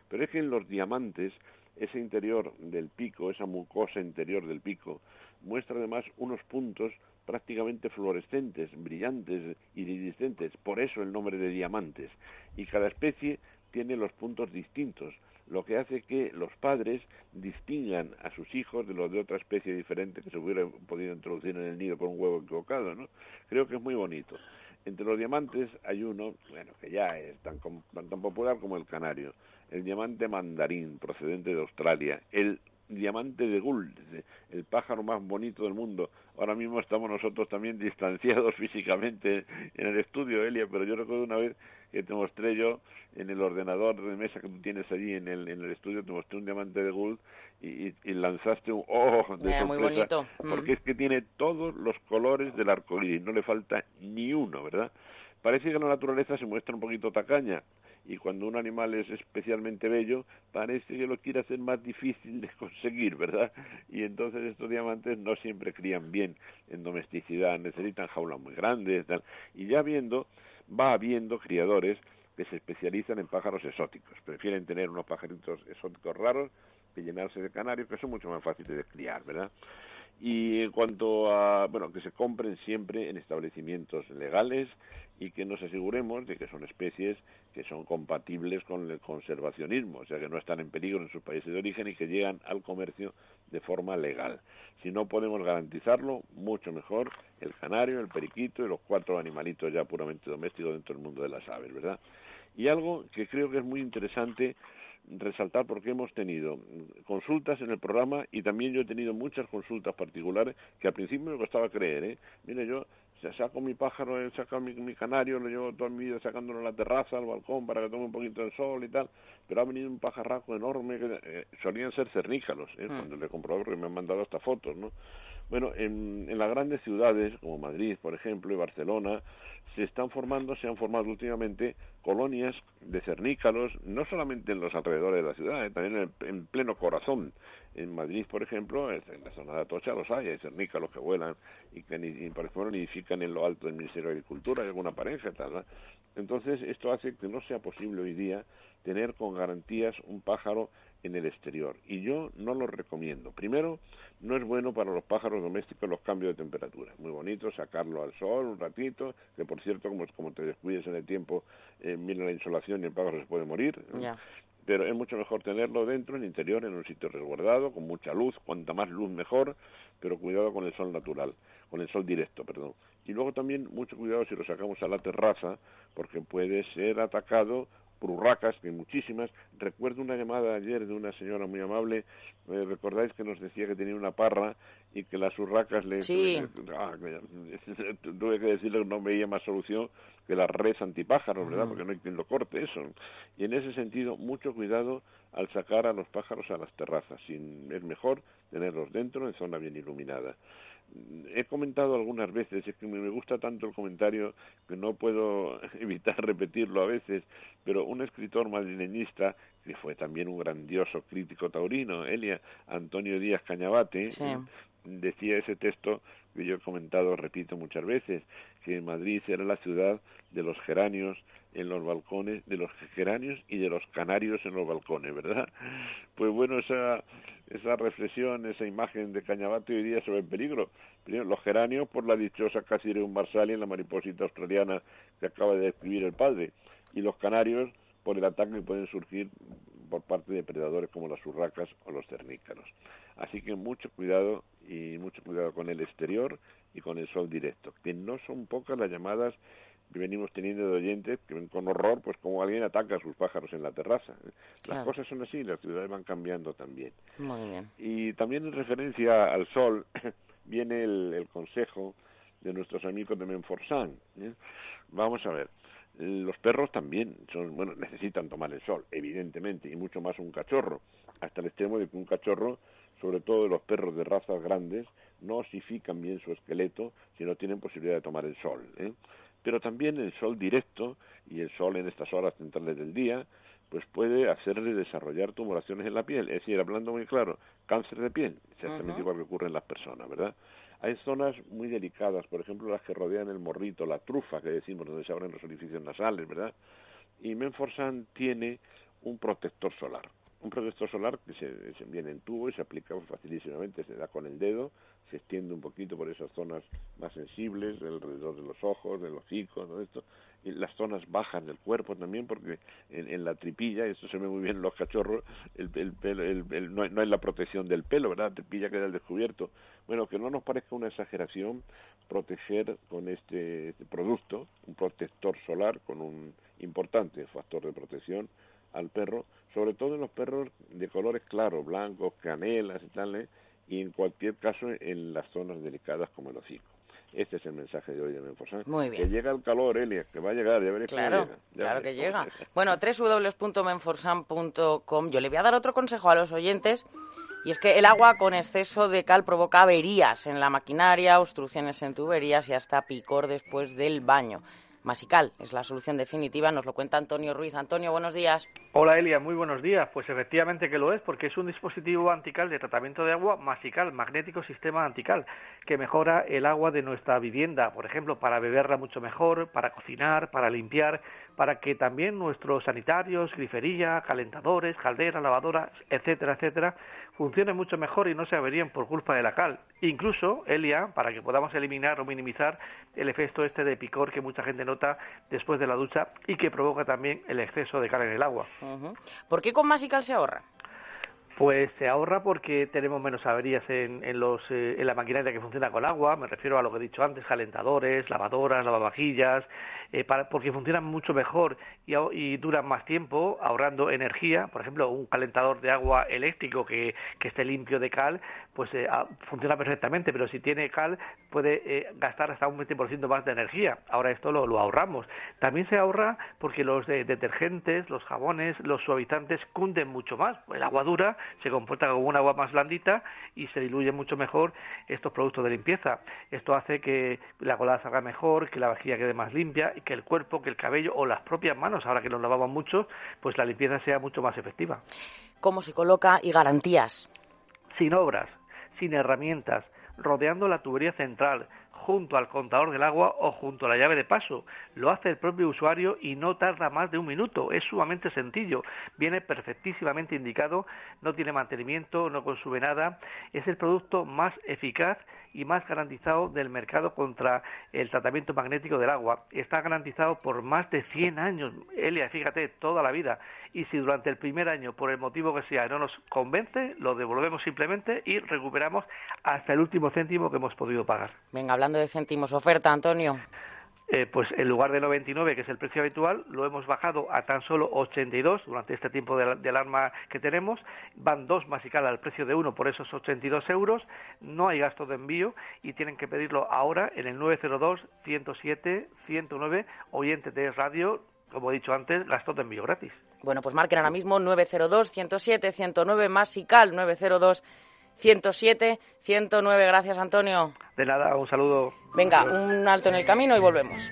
Pero es que en los diamantes, ese interior del pico, esa mucosa interior del pico, muestra además unos puntos prácticamente fluorescentes, brillantes, iridiscentes, por eso el nombre de diamantes. Y cada especie tiene los puntos distintos, lo que hace que los padres distingan a sus hijos de los de otra especie diferente que se hubiera podido introducir en el nido por un huevo equivocado, ¿no? Creo que es muy bonito. Entre los diamantes hay uno, bueno, que ya es tan, tan popular como el canario, el diamante mandarín procedente de Australia, el diamante de Gould, el pájaro más bonito del mundo. Ahora mismo estamos nosotros también distanciados físicamente en el estudio, Elia, pero yo recuerdo una vez que te mostré yo en el ordenador de mesa que tú tienes allí en el, en el estudio, te mostré un diamante de Gould y, lanzaste un ojo de
sorpresa, muy bonito.
porque es que tiene todos los colores del arco iris, no le falta ni uno, ¿verdad? Parece que la naturaleza se muestra un poquito tacaña, y cuando un animal es especialmente bello, parece que lo quiere hacer más difícil de conseguir, ¿verdad? Y entonces estos diamantes no siempre crían bien en domesticidad, necesitan jaulas muy grandes, tal. y ya viendo, va habiendo criadores que se especializan en pájaros exóticos, prefieren tener unos pajaritos exóticos raros que llenarse de canarios, que son mucho más fáciles de criar, ¿verdad? y en cuanto a, bueno, que se compren siempre en establecimientos legales y que nos aseguremos de que son especies que son compatibles con el conservacionismo, o sea, que no están en peligro en sus países de origen y que llegan al comercio de forma legal. Si no podemos garantizarlo, mucho mejor el canario, el periquito y los cuatro animalitos ya puramente domésticos dentro del mundo de las aves, ¿verdad? Y algo que creo que es muy interesante resaltar porque hemos tenido consultas en el programa y también yo he tenido muchas consultas particulares que al principio me costaba creer, ¿eh? Mire, yo saco mi pájaro, he sacado mi, canario, lo llevo toda mi vida sacándolo a la terraza, al balcón para que tome un poquito de sol y tal, pero ha venido un pajarraco enorme que eh, solían ser cernícalos, ¿eh? Mm. cuando le he comprado porque me han mandado hasta fotos, ¿no? Bueno, en, en las grandes ciudades como Madrid, por ejemplo, y Barcelona, se están formando, se han formado últimamente colonias de cernícalos, no solamente en los alrededores de la ciudad, eh, también en, pleno corazón. En Madrid, por ejemplo, en la zona de Atocha los hay, hay cernícalos que vuelan y que, y, por ejemplo, nidifican en lo alto del Ministerio de Agricultura, hay alguna pareja, tal. Entonces, esto hace que no sea posible hoy día tener con garantías un pájaro en el exterior. Y yo no lo recomiendo. Primero, no es bueno para los pájaros domésticos los cambios de temperatura. Muy bonito sacarlo al sol un ratito, que por cierto, como, como te descuides en el tiempo, eh, viene la insolación y el pájaro se puede morir. Pero es mucho mejor tenerlo dentro, en el interior, en un sitio resguardado, con mucha luz, cuanta más luz mejor, pero cuidado con el sol natural, con el sol directo, perdón. Y luego también mucho cuidado si lo sacamos a la terraza, porque puede ser atacado por urracas, que hay muchísimas. Recuerdo una llamada ayer de una señora muy amable, eh, recordáis que nos decía que tenía una parra y que las urracas le...
Sí.
Ah, tuve que decirle que no veía más solución que la red antipájaros, ¿verdad? Porque no hay quien lo corte eso. Y en ese sentido, mucho cuidado al sacar a los pájaros a las terrazas. Sin, es mejor tenerlos dentro, en zona bien iluminada he comentado algunas veces, es que me gusta tanto el comentario que no puedo evitar repetirlo a veces, pero un escritor madrileñista, que fue también un grandioso crítico taurino, Elia Antonio Díaz Cañabate, decía ese texto que yo he comentado, repito muchas veces, que Madrid era la ciudad de los geranios en los balcones, de los geranios y de los canarios en los balcones, ¿verdad? Pues bueno, esa esa reflexión, esa imagen de Cañabate hoy día sobre el peligro. los geranios por la dichosa un marsali en la mariposita australiana que acaba de describir el padre, y los canarios por el ataque que pueden surgir por parte de depredadores como las urracas o los cernícaros. Así que mucho cuidado y mucho cuidado con el exterior y con el sol directo, que no son pocas las llamadas que venimos teniendo de oyentes que ven con horror pues como alguien ataca a sus pájaros en la terraza. Las cosas son así, las ciudades van cambiando también.
Muy bien.
Y también en referencia al sol viene el, consejo de nuestros amigos de Menforsan. ¿eh? Vamos a ver, los perros también son, bueno, necesitan tomar el sol, evidentemente, y mucho más un cachorro, hasta el extremo de que un cachorro, sobre todo de los perros de razas grandes, no osifican bien su esqueleto si no tienen posibilidad de tomar el sol. ¿eh? Pero también el sol directo y el sol en estas horas centrales del día, pues puede hacerle desarrollar tumoraciones en la piel. Es decir, hablando muy claro, cáncer de piel, exactamente igual que ocurre en las personas, ¿verdad? Hay zonas muy delicadas, por ejemplo, las que rodean el morrito, la trufa que decimos, donde se abren los orificios nasales, ¿verdad? Y Menforsan tiene un protector solar. Un protector solar que se, se viene en tubo y se aplica facilísimamente, se da con el dedo, se extiende un poquito por esas zonas más sensibles, alrededor de los ojos, de los hocico, todo esto, y las zonas bajas del cuerpo también, porque en, la tripilla, esto se ve muy bien en los cachorros, el, el, no, hay, la protección del pelo, ¿verdad? La tripilla queda al descubierto. Bueno, que no nos parezca una exageración proteger con este, este producto, un protector solar con un importante factor de protección al perro, sobre todo en los perros de colores claros, blancos, canelas y tal, ¿eh? y en cualquier caso en las zonas delicadas como el hocico. Este es el mensaje de hoy de Menforsan.
Muy bien.
Que llega el calor, Elia, que va a llegar, ya veréis
claro,
llega.
claro que llega. Bueno, www.menforsan.com. Yo le voy a dar otro consejo a los oyentes, y es que el agua con exceso de cal provoca averías en la maquinaria, obstrucciones en tuberías y hasta picor después del baño. Masical es la solución definitiva, nos lo cuenta Antonio Ruiz. Antonio, buenos días.
Hola Elia, muy buenos días. Pues efectivamente que lo es, porque es un dispositivo antical de tratamiento de agua Masical, magnético sistema antical, que mejora el agua de nuestra vivienda, por ejemplo, para beberla mucho mejor, para cocinar, para limpiar, para que también nuestros sanitarios, grifería, calentadores, calderas, lavadoras, etcétera, etcétera, funcionen mucho mejor y no se averíen por culpa de la cal. Incluso, Elia, para que podamos eliminar o minimizar el efecto este de picor que mucha gente nota después de la ducha y que provoca también el exceso de cal en el agua.
¿Por qué con Masical se ahorra?
Pues se ahorra porque tenemos menos averías en, en, los, eh, en la maquinaria que funciona con agua, me refiero a lo que he dicho antes, calentadores, lavadoras, lavavajillas, eh, porque funcionan mucho mejor y, y, duran más tiempo ahorrando energía. Por ejemplo, un calentador de agua eléctrico que, que esté limpio de cal, pues eh, ah, funciona perfectamente, pero si tiene cal puede eh, gastar hasta un 20% más de energía. Ahora esto lo, lo, ahorramos. También se ahorra porque los detergentes, los jabones, los suavizantes cunden mucho más. El agua dura se comporta como un agua más blandita y se diluye mucho mejor estos productos de limpieza. Esto hace que la colada salga mejor, que la vajilla quede más limpia que el cuerpo, que el cabello o las propias manos, ahora que nos lavamos mucho, pues la limpieza sea mucho más efectiva.
¿Cómo se coloca y garantías?
Sin obras, sin herramientas, rodeando la tubería central, junto al contador del agua o junto a la llave de paso. Lo hace el propio usuario y no tarda más de un minuto. Es sumamente sencillo. Viene perfectísimamente indicado, no tiene mantenimiento, no consume nada. Es el producto más eficaz y más garantizado del mercado contra el tratamiento magnético del agua. Está garantizado por más de 100 años, Elia, fíjate, toda la vida. Y si durante el primer año, por el motivo que sea, no nos convence, lo devolvemos simplemente y recuperamos hasta el último céntimo que hemos podido pagar.
Venga, hablando de céntimos, oferta, Antonio.
Eh, pues en lugar de 99, que es el precio habitual, lo hemos bajado a tan solo 82 durante este tiempo de, alarma que tenemos. Van dos masical al precio de uno por esos 82 euros. No hay gasto de envío y tienen que pedirlo ahora en el 902 107 109 oyente de radio. Como he dicho antes, gasto de envío gratis.
Bueno, pues marquen ahora mismo 902 107 109 masical 902 107 109. Gracias, Antonio.
De nada, un saludo.
Venga, un alto en el camino y volvemos.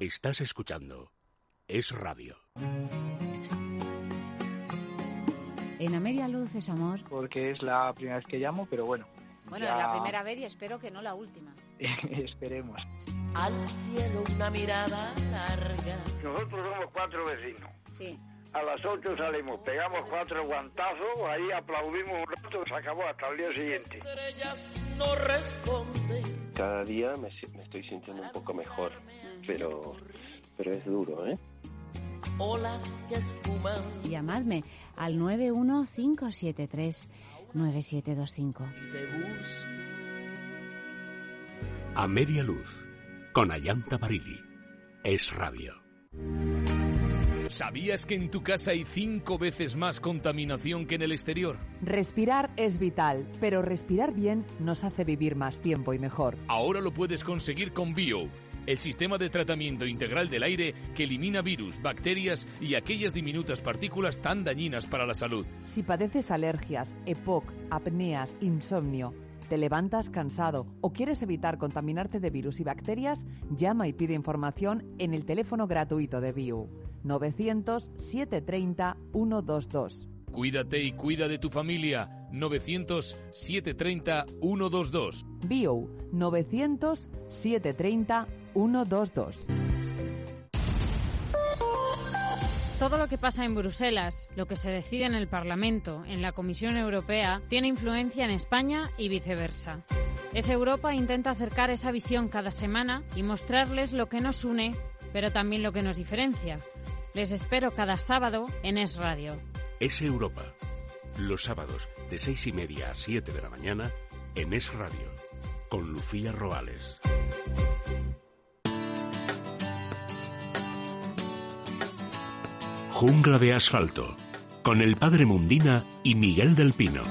Estás escuchando Es Radio.
En a media luz es amor.
Porque es la primera vez que llamo, pero bueno.
Bueno, es la primera vez y espero que no la última.
Esperemos.
Al cielo una mirada larga.
Nosotros somos cuatro vecinos.
Sí.
A las ocho salimos, pegamos cuatro guantazos, ahí aplaudimos un rato, se acabó hasta el día siguiente.
Cada día me, me estoy sintiendo un poco mejor pero, pero es duro, ¿eh?
Olas que esfuman.
Llamadme al 915739725.
A media luz, con Ayanta Barili. Es radio.
¿Sabías que en tu casa hay cinco veces más contaminación que en el exterior?
Respirar es vital, pero respirar bien nos hace vivir más tiempo y mejor.
Ahora lo puedes conseguir con Bio el sistema de tratamiento integral del aire que elimina virus, bacterias y aquellas diminutas partículas tan dañinas para la salud.
Si padeces alergias, EPOC, apneas, insomnio, te levantas cansado o quieres evitar contaminarte de virus y bacterias, llama y pide información en el teléfono gratuito de BIU 900 730 122.
Cuídate y cuida de tu familia. 900-730-122.
BIO 900-730-122.
Todo lo que pasa en Bruselas, lo que se decide en el Parlamento, en la Comisión Europea, tiene influencia en España y viceversa. Es Europa intenta acercar esa visión cada semana y mostrarles lo que nos une, pero también lo que nos diferencia. Les espero cada sábado en Es Radio.
Es Europa. Los sábados de seis y media a siete de la mañana en Es Radio con Lucía Roales. Jungla de asfalto con el padre Mundina y Miguel del Pino.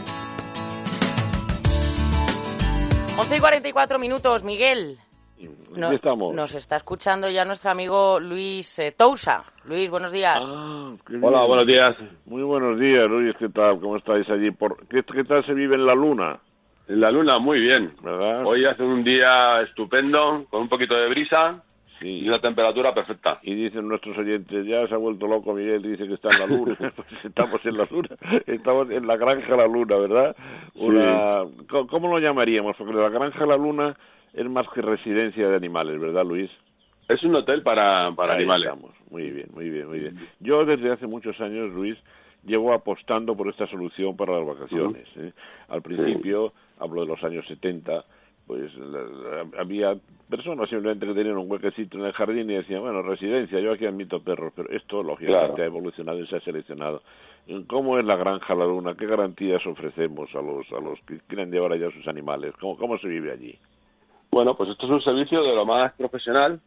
11 y 44 minutos, Miguel.
No, estamos.
Nos está escuchando ya nuestro amigo Luis eh, Tousa. Luis, buenos días.
Ah,
Hola, buenos días.
Muy buenos días, Luis. ¿Qué tal? ¿Cómo estáis allí? Por... ¿Qué, tal se vive en la luna?
En la luna, muy bien.
¿Verdad?
Hoy hace un día estupendo, con un poquito de brisa. Y una temperatura perfecta.
Y dicen nuestros oyentes, ya se ha vuelto loco Miguel, dice que está en la luna. pues estamos en la luna, estamos en la granja La Luna, ¿verdad? Una... ¿Cómo lo llamaríamos? Porque la granja La Luna es más que residencia de animales, ¿verdad, Luis?
Es un hotel para, para animales.
Muy bien, muy bien, muy bien. Yo desde hace muchos años, Luis, llevo apostando por esta solución para las vacaciones. ¿eh? Al principio, hablo de los años 70, pues había personas simplemente que tenían un huequecito en el jardín y decían, bueno, residencia, yo aquí admito perros, pero esto lógicamente ha evolucionado y se ha seleccionado. ¿Cómo es la granja La Luna? ¿Qué garantías ofrecemos a los, a los que quieren llevar allá sus animales? ¿Cómo, cómo se vive allí?
Bueno, pues esto es un servicio de lo más profesional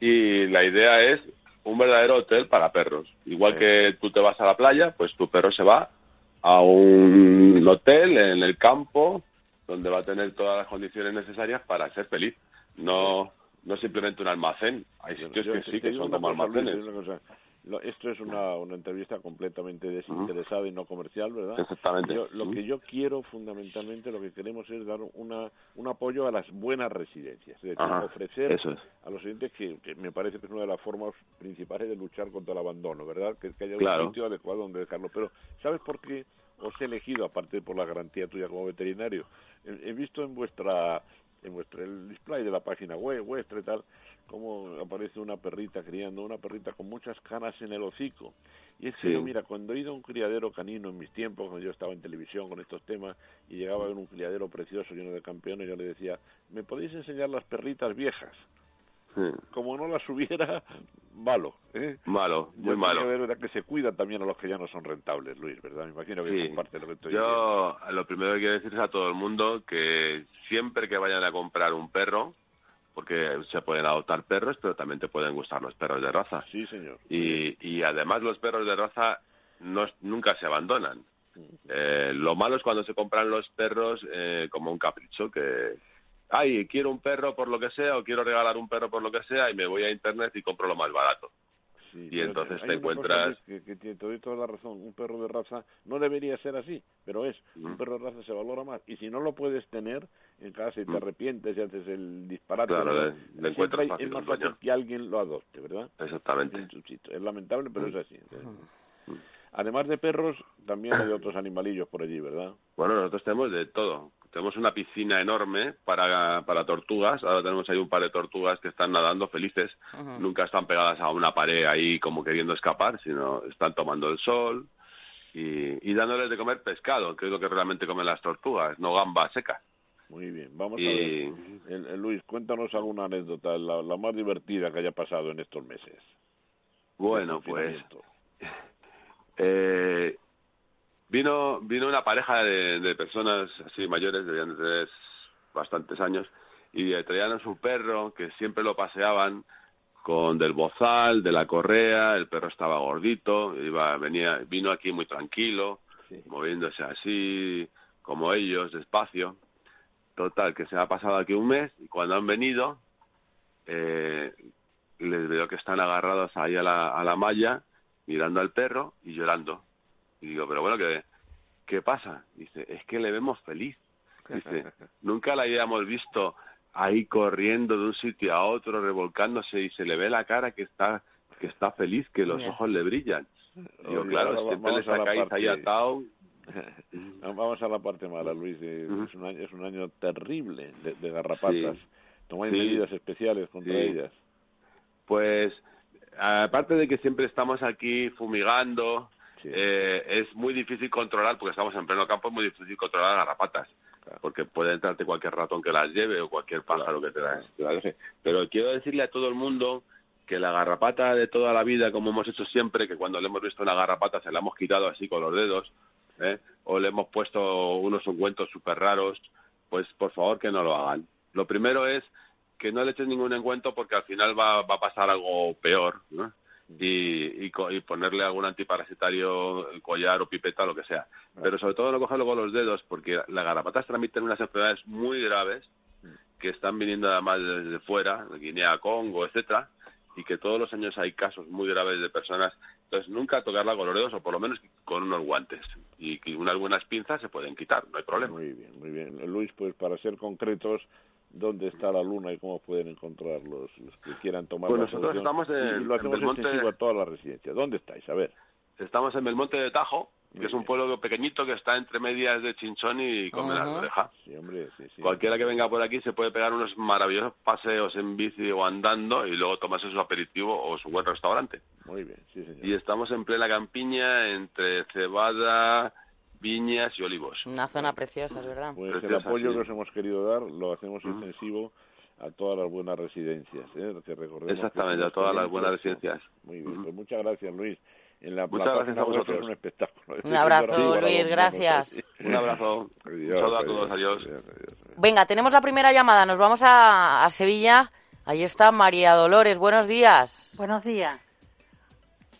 y la idea es un verdadero hotel para perros. Igual que tú te vas a la playa, pues tu perro se va a un hotel en el campo donde va a tener todas las condiciones necesarias para ser feliz. No, no simplemente un almacén. Hay sitios
Yo
que sí que son como
cosa,
almacenes.
Lo- esto es una, una entrevista completamente desinteresada y no comercial, ¿verdad?
Exactamente.
Yo- lo que yo quiero, fundamentalmente, lo que queremos es dar una, un apoyo a las buenas residencias. Es decir,
Ajá,
ofrecer
es.
a los oyentes que, que me parece que es una de las formas principales de luchar contra el abandono, ¿verdad? Que, que haya
Claro.
un sitio adecuado donde dejarlo. Pero, ¿sabes por qué os he elegido, aparte por la garantía tuya como veterinario? He, he visto en vuestra en vuestro el display de la página web vuestra y tal cómo aparece una perrita criando una perrita con muchas canas en el hocico y es que
Sí.
yo, mira cuando he ido a un criadero canino en mis tiempos cuando yo estaba en televisión con estos temas y llegaba ver un criadero precioso lleno de campeones yo le decía me podéis enseñar las perritas viejas
Sí.
como no las hubiera malo ¿eh?
Malo,
Yo
muy malo.
verdad que se cuida también a los que ya no son rentables Luis verdad me imagino que
Sí.
comparte lo que estoy diciendo.
Yo lo primero que quiero decir es a todo el mundo que siempre que vayan a comprar un perro, porque se pueden adoptar perros, pero también te pueden gustar los perros de raza.
sí señor
Y, y además los perros de raza no, nunca se abandonan. Eh, lo malo es cuando se compran los perros eh, como un capricho, que, ay, quiero un perro por lo que sea, o quiero regalar un perro por lo que sea, y me voy a internet y compro lo más barato.
Sí,
y entonces te encuentras...
Que, que tiene- te doy toda la razón. Un perro de raza no debería ser así, pero es. Un perro de raza se valora más. Y si no lo puedes tener en casa y te
Mm.
arrepientes y haces el disparate,
Claro, le
Siempre
encuentras fácil
es más fácil
dueño.
que alguien lo adopte, ¿verdad?
Exactamente.
Es lamentable, pero
Mm.
es así. Además de perros, también hay otros animalillos por allí, ¿verdad?
Bueno, nosotros tenemos de todo. Tenemos una piscina enorme para, para tortugas. Ahora tenemos ahí un par de tortugas que están nadando felices. Nunca están pegadas a una pared ahí como queriendo escapar, sino están tomando el sol y, y dándoles de comer pescado, que es lo que realmente comen las tortugas, no gamba seca.
Muy bien, vamos
Y-
a ver. El- el Luis, cuéntanos alguna anécdota, la, la más divertida que haya pasado en estos meses.
Bueno, pues eh, vino vino una pareja de, de personas así mayores, debían de tener bastantes años, y traían a su perro que siempre lo paseaban con del bozal, de la correa, el perro estaba gordito, iba, venía, vino aquí muy tranquilo, moviéndose así, como ellos, despacio. Total, que se ha pasado aquí un mes y cuando han venido, eh, les veo que están agarrados ahí a la, a la malla, mirando al perro y llorando. Y digo, pero bueno, ¿qué, qué pasa? Dice, es que le vemos feliz. Dice, nunca la habíamos visto ahí corriendo de un sitio a otro, revolcándose y se le ve la cara que está que está feliz, que los ojos le brillan. Digo,
Oye,
claro, siempre le
a la
sacáis ahí atado.
Vamos a la parte mala, Luis. Es, un año, es un año terrible de, de garrapatas.
Sí.
¿Tomáis
Sí.
medidas especiales contra
Sí.
ellas?
Pues, aparte de que siempre estamos aquí fumigando, eh, es muy difícil controlar, porque estamos en pleno campo, es muy difícil controlar las garrapatas. Porque puede entrarte cualquier ratón que las lleve o cualquier pájaro que te las, te las deje. Pero quiero decirle a todo el mundo que la garrapata de toda la vida, como hemos hecho siempre, que cuando le hemos visto una garrapata se la hemos quitado así con los dedos, ¿eh? o le hemos puesto unos ungüentos súper raros, pues por favor que no lo hagan. Lo primero es que no le eches ningún encuentro porque al final va, va a pasar algo peor, ¿no? Y, y, y ponerle algún antiparasitario, collar o pipeta, lo que sea. Pero sobre todo no cogerlo con los dedos porque las garrapatas transmiten unas enfermedades muy graves que están viniendo además desde fuera, de Guinea, Congo, etcétera, y que todos los años hay casos muy graves de personas. Entonces, nunca tocarla con los dedos o por lo menos con unos guantes. Y que unas buenas pinzas se pueden quitar, no hay problema.
Muy bien, muy bien. Luis, pues para ser concretos, ¿dónde está la luna y cómo pueden encontrar los, los que quieran tomar
Pues
la
nosotros
solución?
estamos en-
Y lo
en
hacemos
Belmonte-
extensivo a todas las residencias. ¿Dónde estáis? A ver.
Estamos en Belmonte de Tajo, que
Muy
es un pueblo pequeñito que está entre medias de Chinchón y Colmenar de
Ajá.
Oreja.
Sí, hombre, sí, sí.
Cualquiera que venga por aquí se puede pegar unos maravillosos paseos en bici o andando y luego tomarse su aperitivo o su buen restaurante.
Muy bien, sí, señor.
Y estamos en plena campiña entre cebada, viñas y olivos.
Una zona preciosa, es verdad.
Pues el
Preciosa,
apoyo
sí.
que os hemos querido dar lo hacemos extensivo a todas las buenas residencias. ¿eh? Que recordemos que
Exactamente,
somos
a todas las buenas residencias.
Muy bien, pues muchas gracias, Luis. En la,
Muchas
la
gracias a vosotros.
Es un espectáculo.
Un abrazo, Luis, gracias.
Un abrazo. Un saludo a todos, adiós.
Venga, tenemos la primera llamada. Nos vamos a, a Sevilla. Ahí está María Dolores. Buenos días.
Buenos días.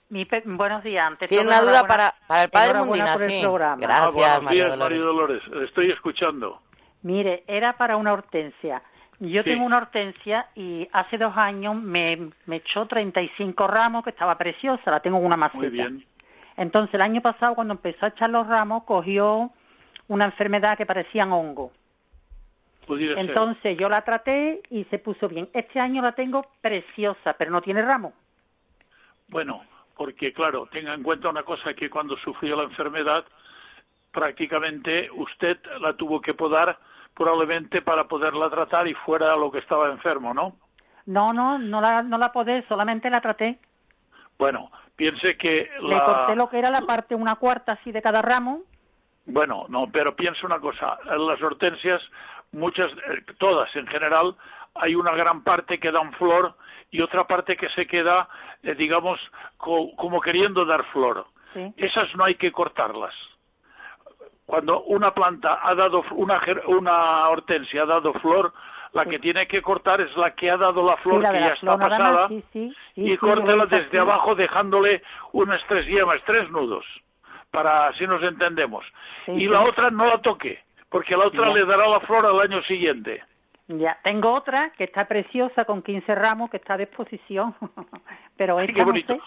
Mi pe- buenos días. Ante
Tiene una duda para, para el padre Mundina,
por el
sí.
programa.
Gracias,
Ah, buenos
María
días,
Dolores.
María Dolores. Estoy escuchando.
Mire, era para una hortensia. Yo
Sí.
tengo una hortensia y hace dos años me, me echó 35 ramos, que estaba preciosa, la tengo en una maceta.
Muy bien.
Entonces, el año pasado, cuando empezó a echar los ramos, cogió una enfermedad que parecían hongo.
Pudiera ser.
Entonces, yo la traté y se puso bien. Este año la tengo preciosa, pero no tiene ramos.
Bueno, porque claro, tenga en cuenta una cosa que cuando sufrió la enfermedad, prácticamente usted la tuvo que podar probablemente para poderla tratar y fuera lo que estaba enfermo, ¿no?
No, no, no la, no la podé, solamente la traté.
Bueno, piense que
Le
la...
corté lo que era la parte, una cuarta así de cada ramo.
Bueno, no, pero piensa una cosa, las hortensias, muchas, eh, todas en general, hay una gran parte que dan flor y otra parte que se queda, eh, digamos, co- como queriendo dar flor.
Sí.
Esas no hay que cortarlas. Cuando una planta ha dado una una hortensia ha dado flor, la que tiene que cortar es la que ha dado la flor
Sí, la
que ya está pasada
sí,
y córtela desde abajo dejándole unas tres yemas, tres nudos, para así nos entendemos. Y la otra no la toque, porque la otra le dará la flor al año siguiente.
Ya, tengo otra que está preciosa con 15 ramos que está a disposición, pero esta
qué
no
bonito.
sé.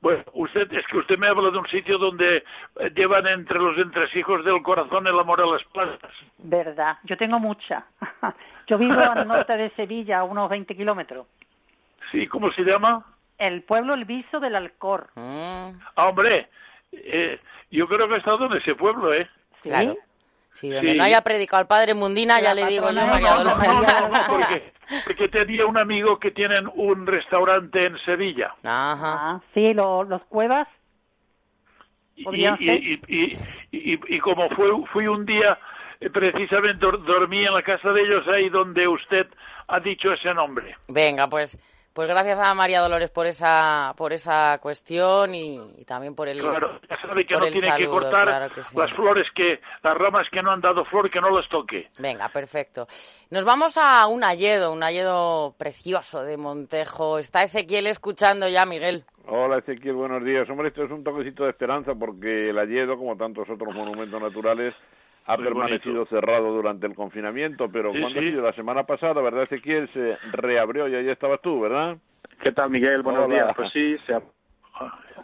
Bueno, usted es que usted me habla de un sitio donde eh, llevan entre los entresijos del corazón el amor a las plantas.
Verdad, yo tengo mucha. yo vivo al norte de Sevilla, a unos 20 kilómetros.
Sí, ¿cómo se llama?
El pueblo El Viso del Alcor.
Ah, hombre, eh, yo creo que he estado en ese pueblo, ¿eh?
Claro. Sí, donde
Sí.
no haya predicado al padre Mundina, ya le digo yo, María
No, no,
Dolores.
no, no, no, porque, porque tenía un amigo que tienen un restaurante en Sevilla.
Ajá.
Ah, sí, lo- los cuevas.
Y, y,
ser.
y, y, y- y como fue, fui un día, eh, precisamente dor- dormí en la casa de ellos ahí donde usted ha dicho ese nombre.
Venga, pues pues gracias a María Dolores por esa por esa cuestión y, y también por el
Claro, ya sabe que no tiene que cortar
claro que sí.
las flores que, las ramas que no han dado flor, que no las toque.
Venga, perfecto. Nos vamos a un hayedo, un hayedo precioso de Montejo. Está Ezequiel escuchando ya, Miguel.
Hola Ezequiel, buenos días. Hombre, esto es un toquecito de esperanza porque el Alledo, como tantos otros monumentos naturales, ha
Muy
permanecido
bonito.
cerrado durante el confinamiento, pero
Sí,
cuando
sí.
ha sido la semana pasada, ¿verdad Ezequiel? Se reabrió y ahí estabas tú, ¿verdad?
¿Qué tal, Miguel? Buenos
Hola.
días. Pues sí, se ha-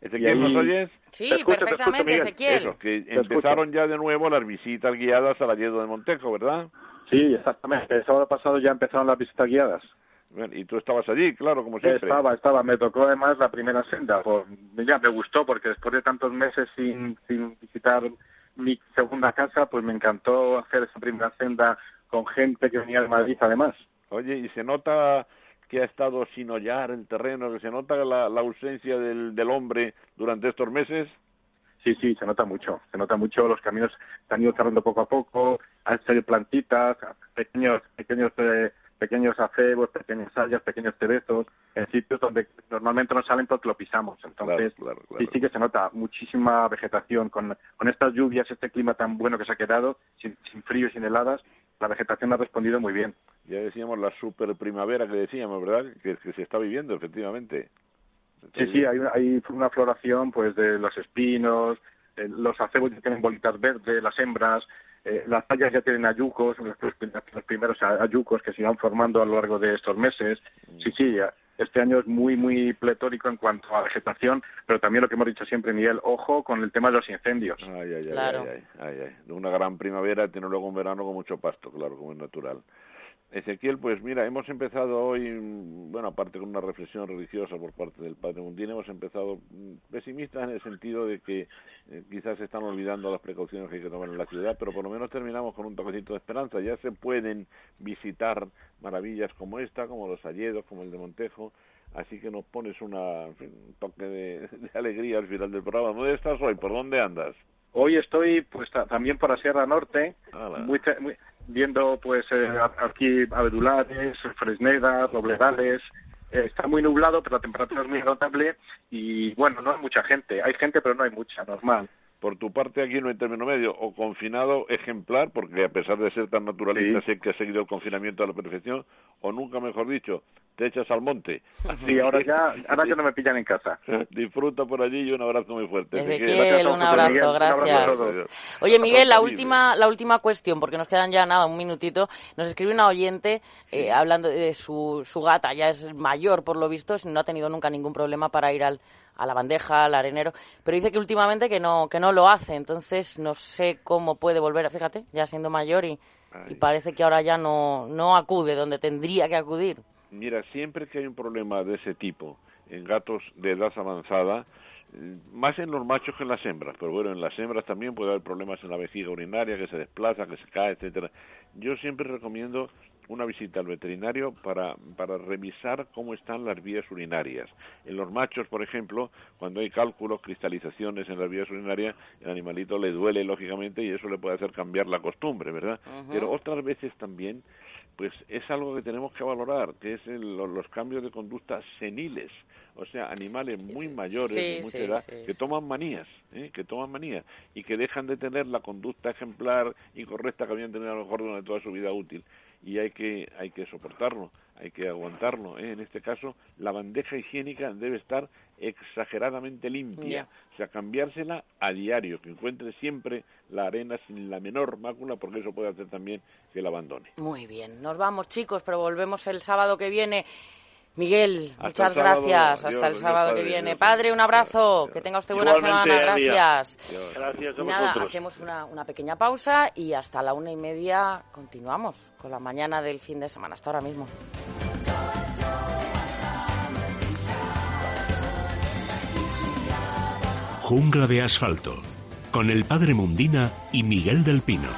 Ezequiel,
ahí-
¿nos oyes?
Sí,
Te escucho, te
perfectamente,
escucho, Miguel.
Ezequiel.
Eso, que
Te
empezaron ya de nuevo las visitas guiadas al Alledo de Montejo, ¿verdad?
Sí, exactamente. El sábado pasado ya empezaron las visitas guiadas.
Bueno, Y tú estabas allí, claro, como siempre.
Estaba, estaba. Me tocó además la primera senda. Por, ya me gustó porque después de tantos meses sin, sin visitar mi segunda casa, pues me encantó hacer esa primera senda con gente que venía de Madrid además.
Oye, y se nota que ha estado sin hollar el terreno, que se nota la, la ausencia del, del hombre durante estos meses.
Sí, sí, se nota mucho. Se nota mucho. Los caminos se han ido cerrando poco a poco. Han salido plantitas, pequeños, pequeños, eh, pequeños acebos, pequeñas hayas, pequeños cerezos, en sitios donde normalmente no salen porque lo pisamos. Entonces,
Claro, claro,
sí, sí que se nota muchísima vegetación. Con, con estas lluvias, este clima tan bueno que se ha quedado, sin, sin frío y sin heladas, la vegetación ha respondido muy bien.
Ya decíamos la super primavera que decíamos, ¿verdad? Que, que se está viviendo, efectivamente.
Sí, sí, hay, una- hay una floración pues de los espinos, eh, los acebos ya tienen bolitas verdes, las hembras, eh, las tallas ya tienen ayucos, los, los primeros ayucos que se irán formando a lo largo de estos meses. Sí, sí, ya- este año es muy, muy pletórico en cuanto a vegetación, pero también lo que hemos dicho siempre, Miguel, ojo con el tema de los incendios.
Ay, ay, ay,
Claro.
ay, ay, ay, ay. Una gran primavera tiene luego un verano con mucho pasto, claro, como es natural. Ezequiel, pues mira, hemos empezado hoy, bueno, aparte con una reflexión religiosa por parte del Padre Mundín, hemos empezado mm, pesimistas en el sentido de que eh, quizás se están olvidando las precauciones que hay que tomar en la ciudad, pero por lo menos terminamos con un toquecito de esperanza. Ya se pueden visitar maravillas como esta, como los Alledos, como el de Montejo, así que nos pones una, en fin, un toque de, de alegría al final del programa. ¿Dónde estás hoy? ¿Por dónde andas?
Hoy estoy pues ta- también por la Sierra Norte, muy- viendo pues eh, aquí abedulares, fresnedas, robledales. Eh, está muy nublado, pero la temperatura es muy notable y bueno, no hay mucha gente. Hay gente, pero no hay mucha, normal.
Por tu parte aquí no hay término medio, o confinado ejemplar, porque a pesar de ser tan naturalista sé que ha seguido el confinamiento a la perfección, o nunca mejor dicho, te echas al monte.
Sí, ahora ya, ahora ya no me pillan en casa.
Disfruta por allí y un abrazo muy fuerte.
Ezequiel, un abrazo, gracias. Oye, Miguel, la última, la última cuestión, porque nos quedan ya nada, un minutito. Nos escribe una oyente eh, hablando de su, su gata, ya es mayor por lo visto, no ha tenido nunca ningún problema para ir al a la bandeja, al arenero, pero dice que últimamente que no, que no lo hace, entonces no sé cómo puede volver, fíjate, ya siendo mayor y, y parece que ahora ya no, no acude donde tendría que acudir.
Mira, siempre que hay un problema de ese tipo en gatos de edad avanzada, más en los machos que en las hembras, pero bueno, en las hembras también puede haber problemas en la vejiga urinaria, que se desplaza, que se cae, etcétera. Yo siempre recomiendo una visita al veterinario para, para revisar cómo están las vías urinarias. En los machos, por ejemplo, cuando hay cálculos, cristalizaciones en las vías urinarias, el animalito le duele, lógicamente, y eso le puede hacer cambiar la costumbre, ¿verdad? Pero otras veces también pues es algo que tenemos que valorar, que es los cambios de conducta seniles, o sea, animales muy mayores de mucha edad que toman manías, ¿eh? que toman manías y que dejan de tener la conducta ejemplar y correcta que habían tenido a lo mejor durante toda su vida útil y hay que hay que soportarlo, hay que aguantarlo. ¿eh? En este caso, la bandeja higiénica debe estar exageradamente limpia, o sea, cambiársela a diario, que encuentre siempre la arena sin la menor mácula, porque eso puede hacer también que la abandone.
Muy bien, nos vamos chicos, pero volvemos el sábado que viene. Miguel, muchas gracias. Hasta el sábado que viene. padre, un abrazo. Que tenga usted buena semana. Gracias.
Gracias a
nada, hacemos una, una pequeña pausa y hasta la una y media continuamos con la mañana del fin de semana. Hasta ahora mismo.
Jungla de asfalto. Con el padre Mundina y Miguel del Pino.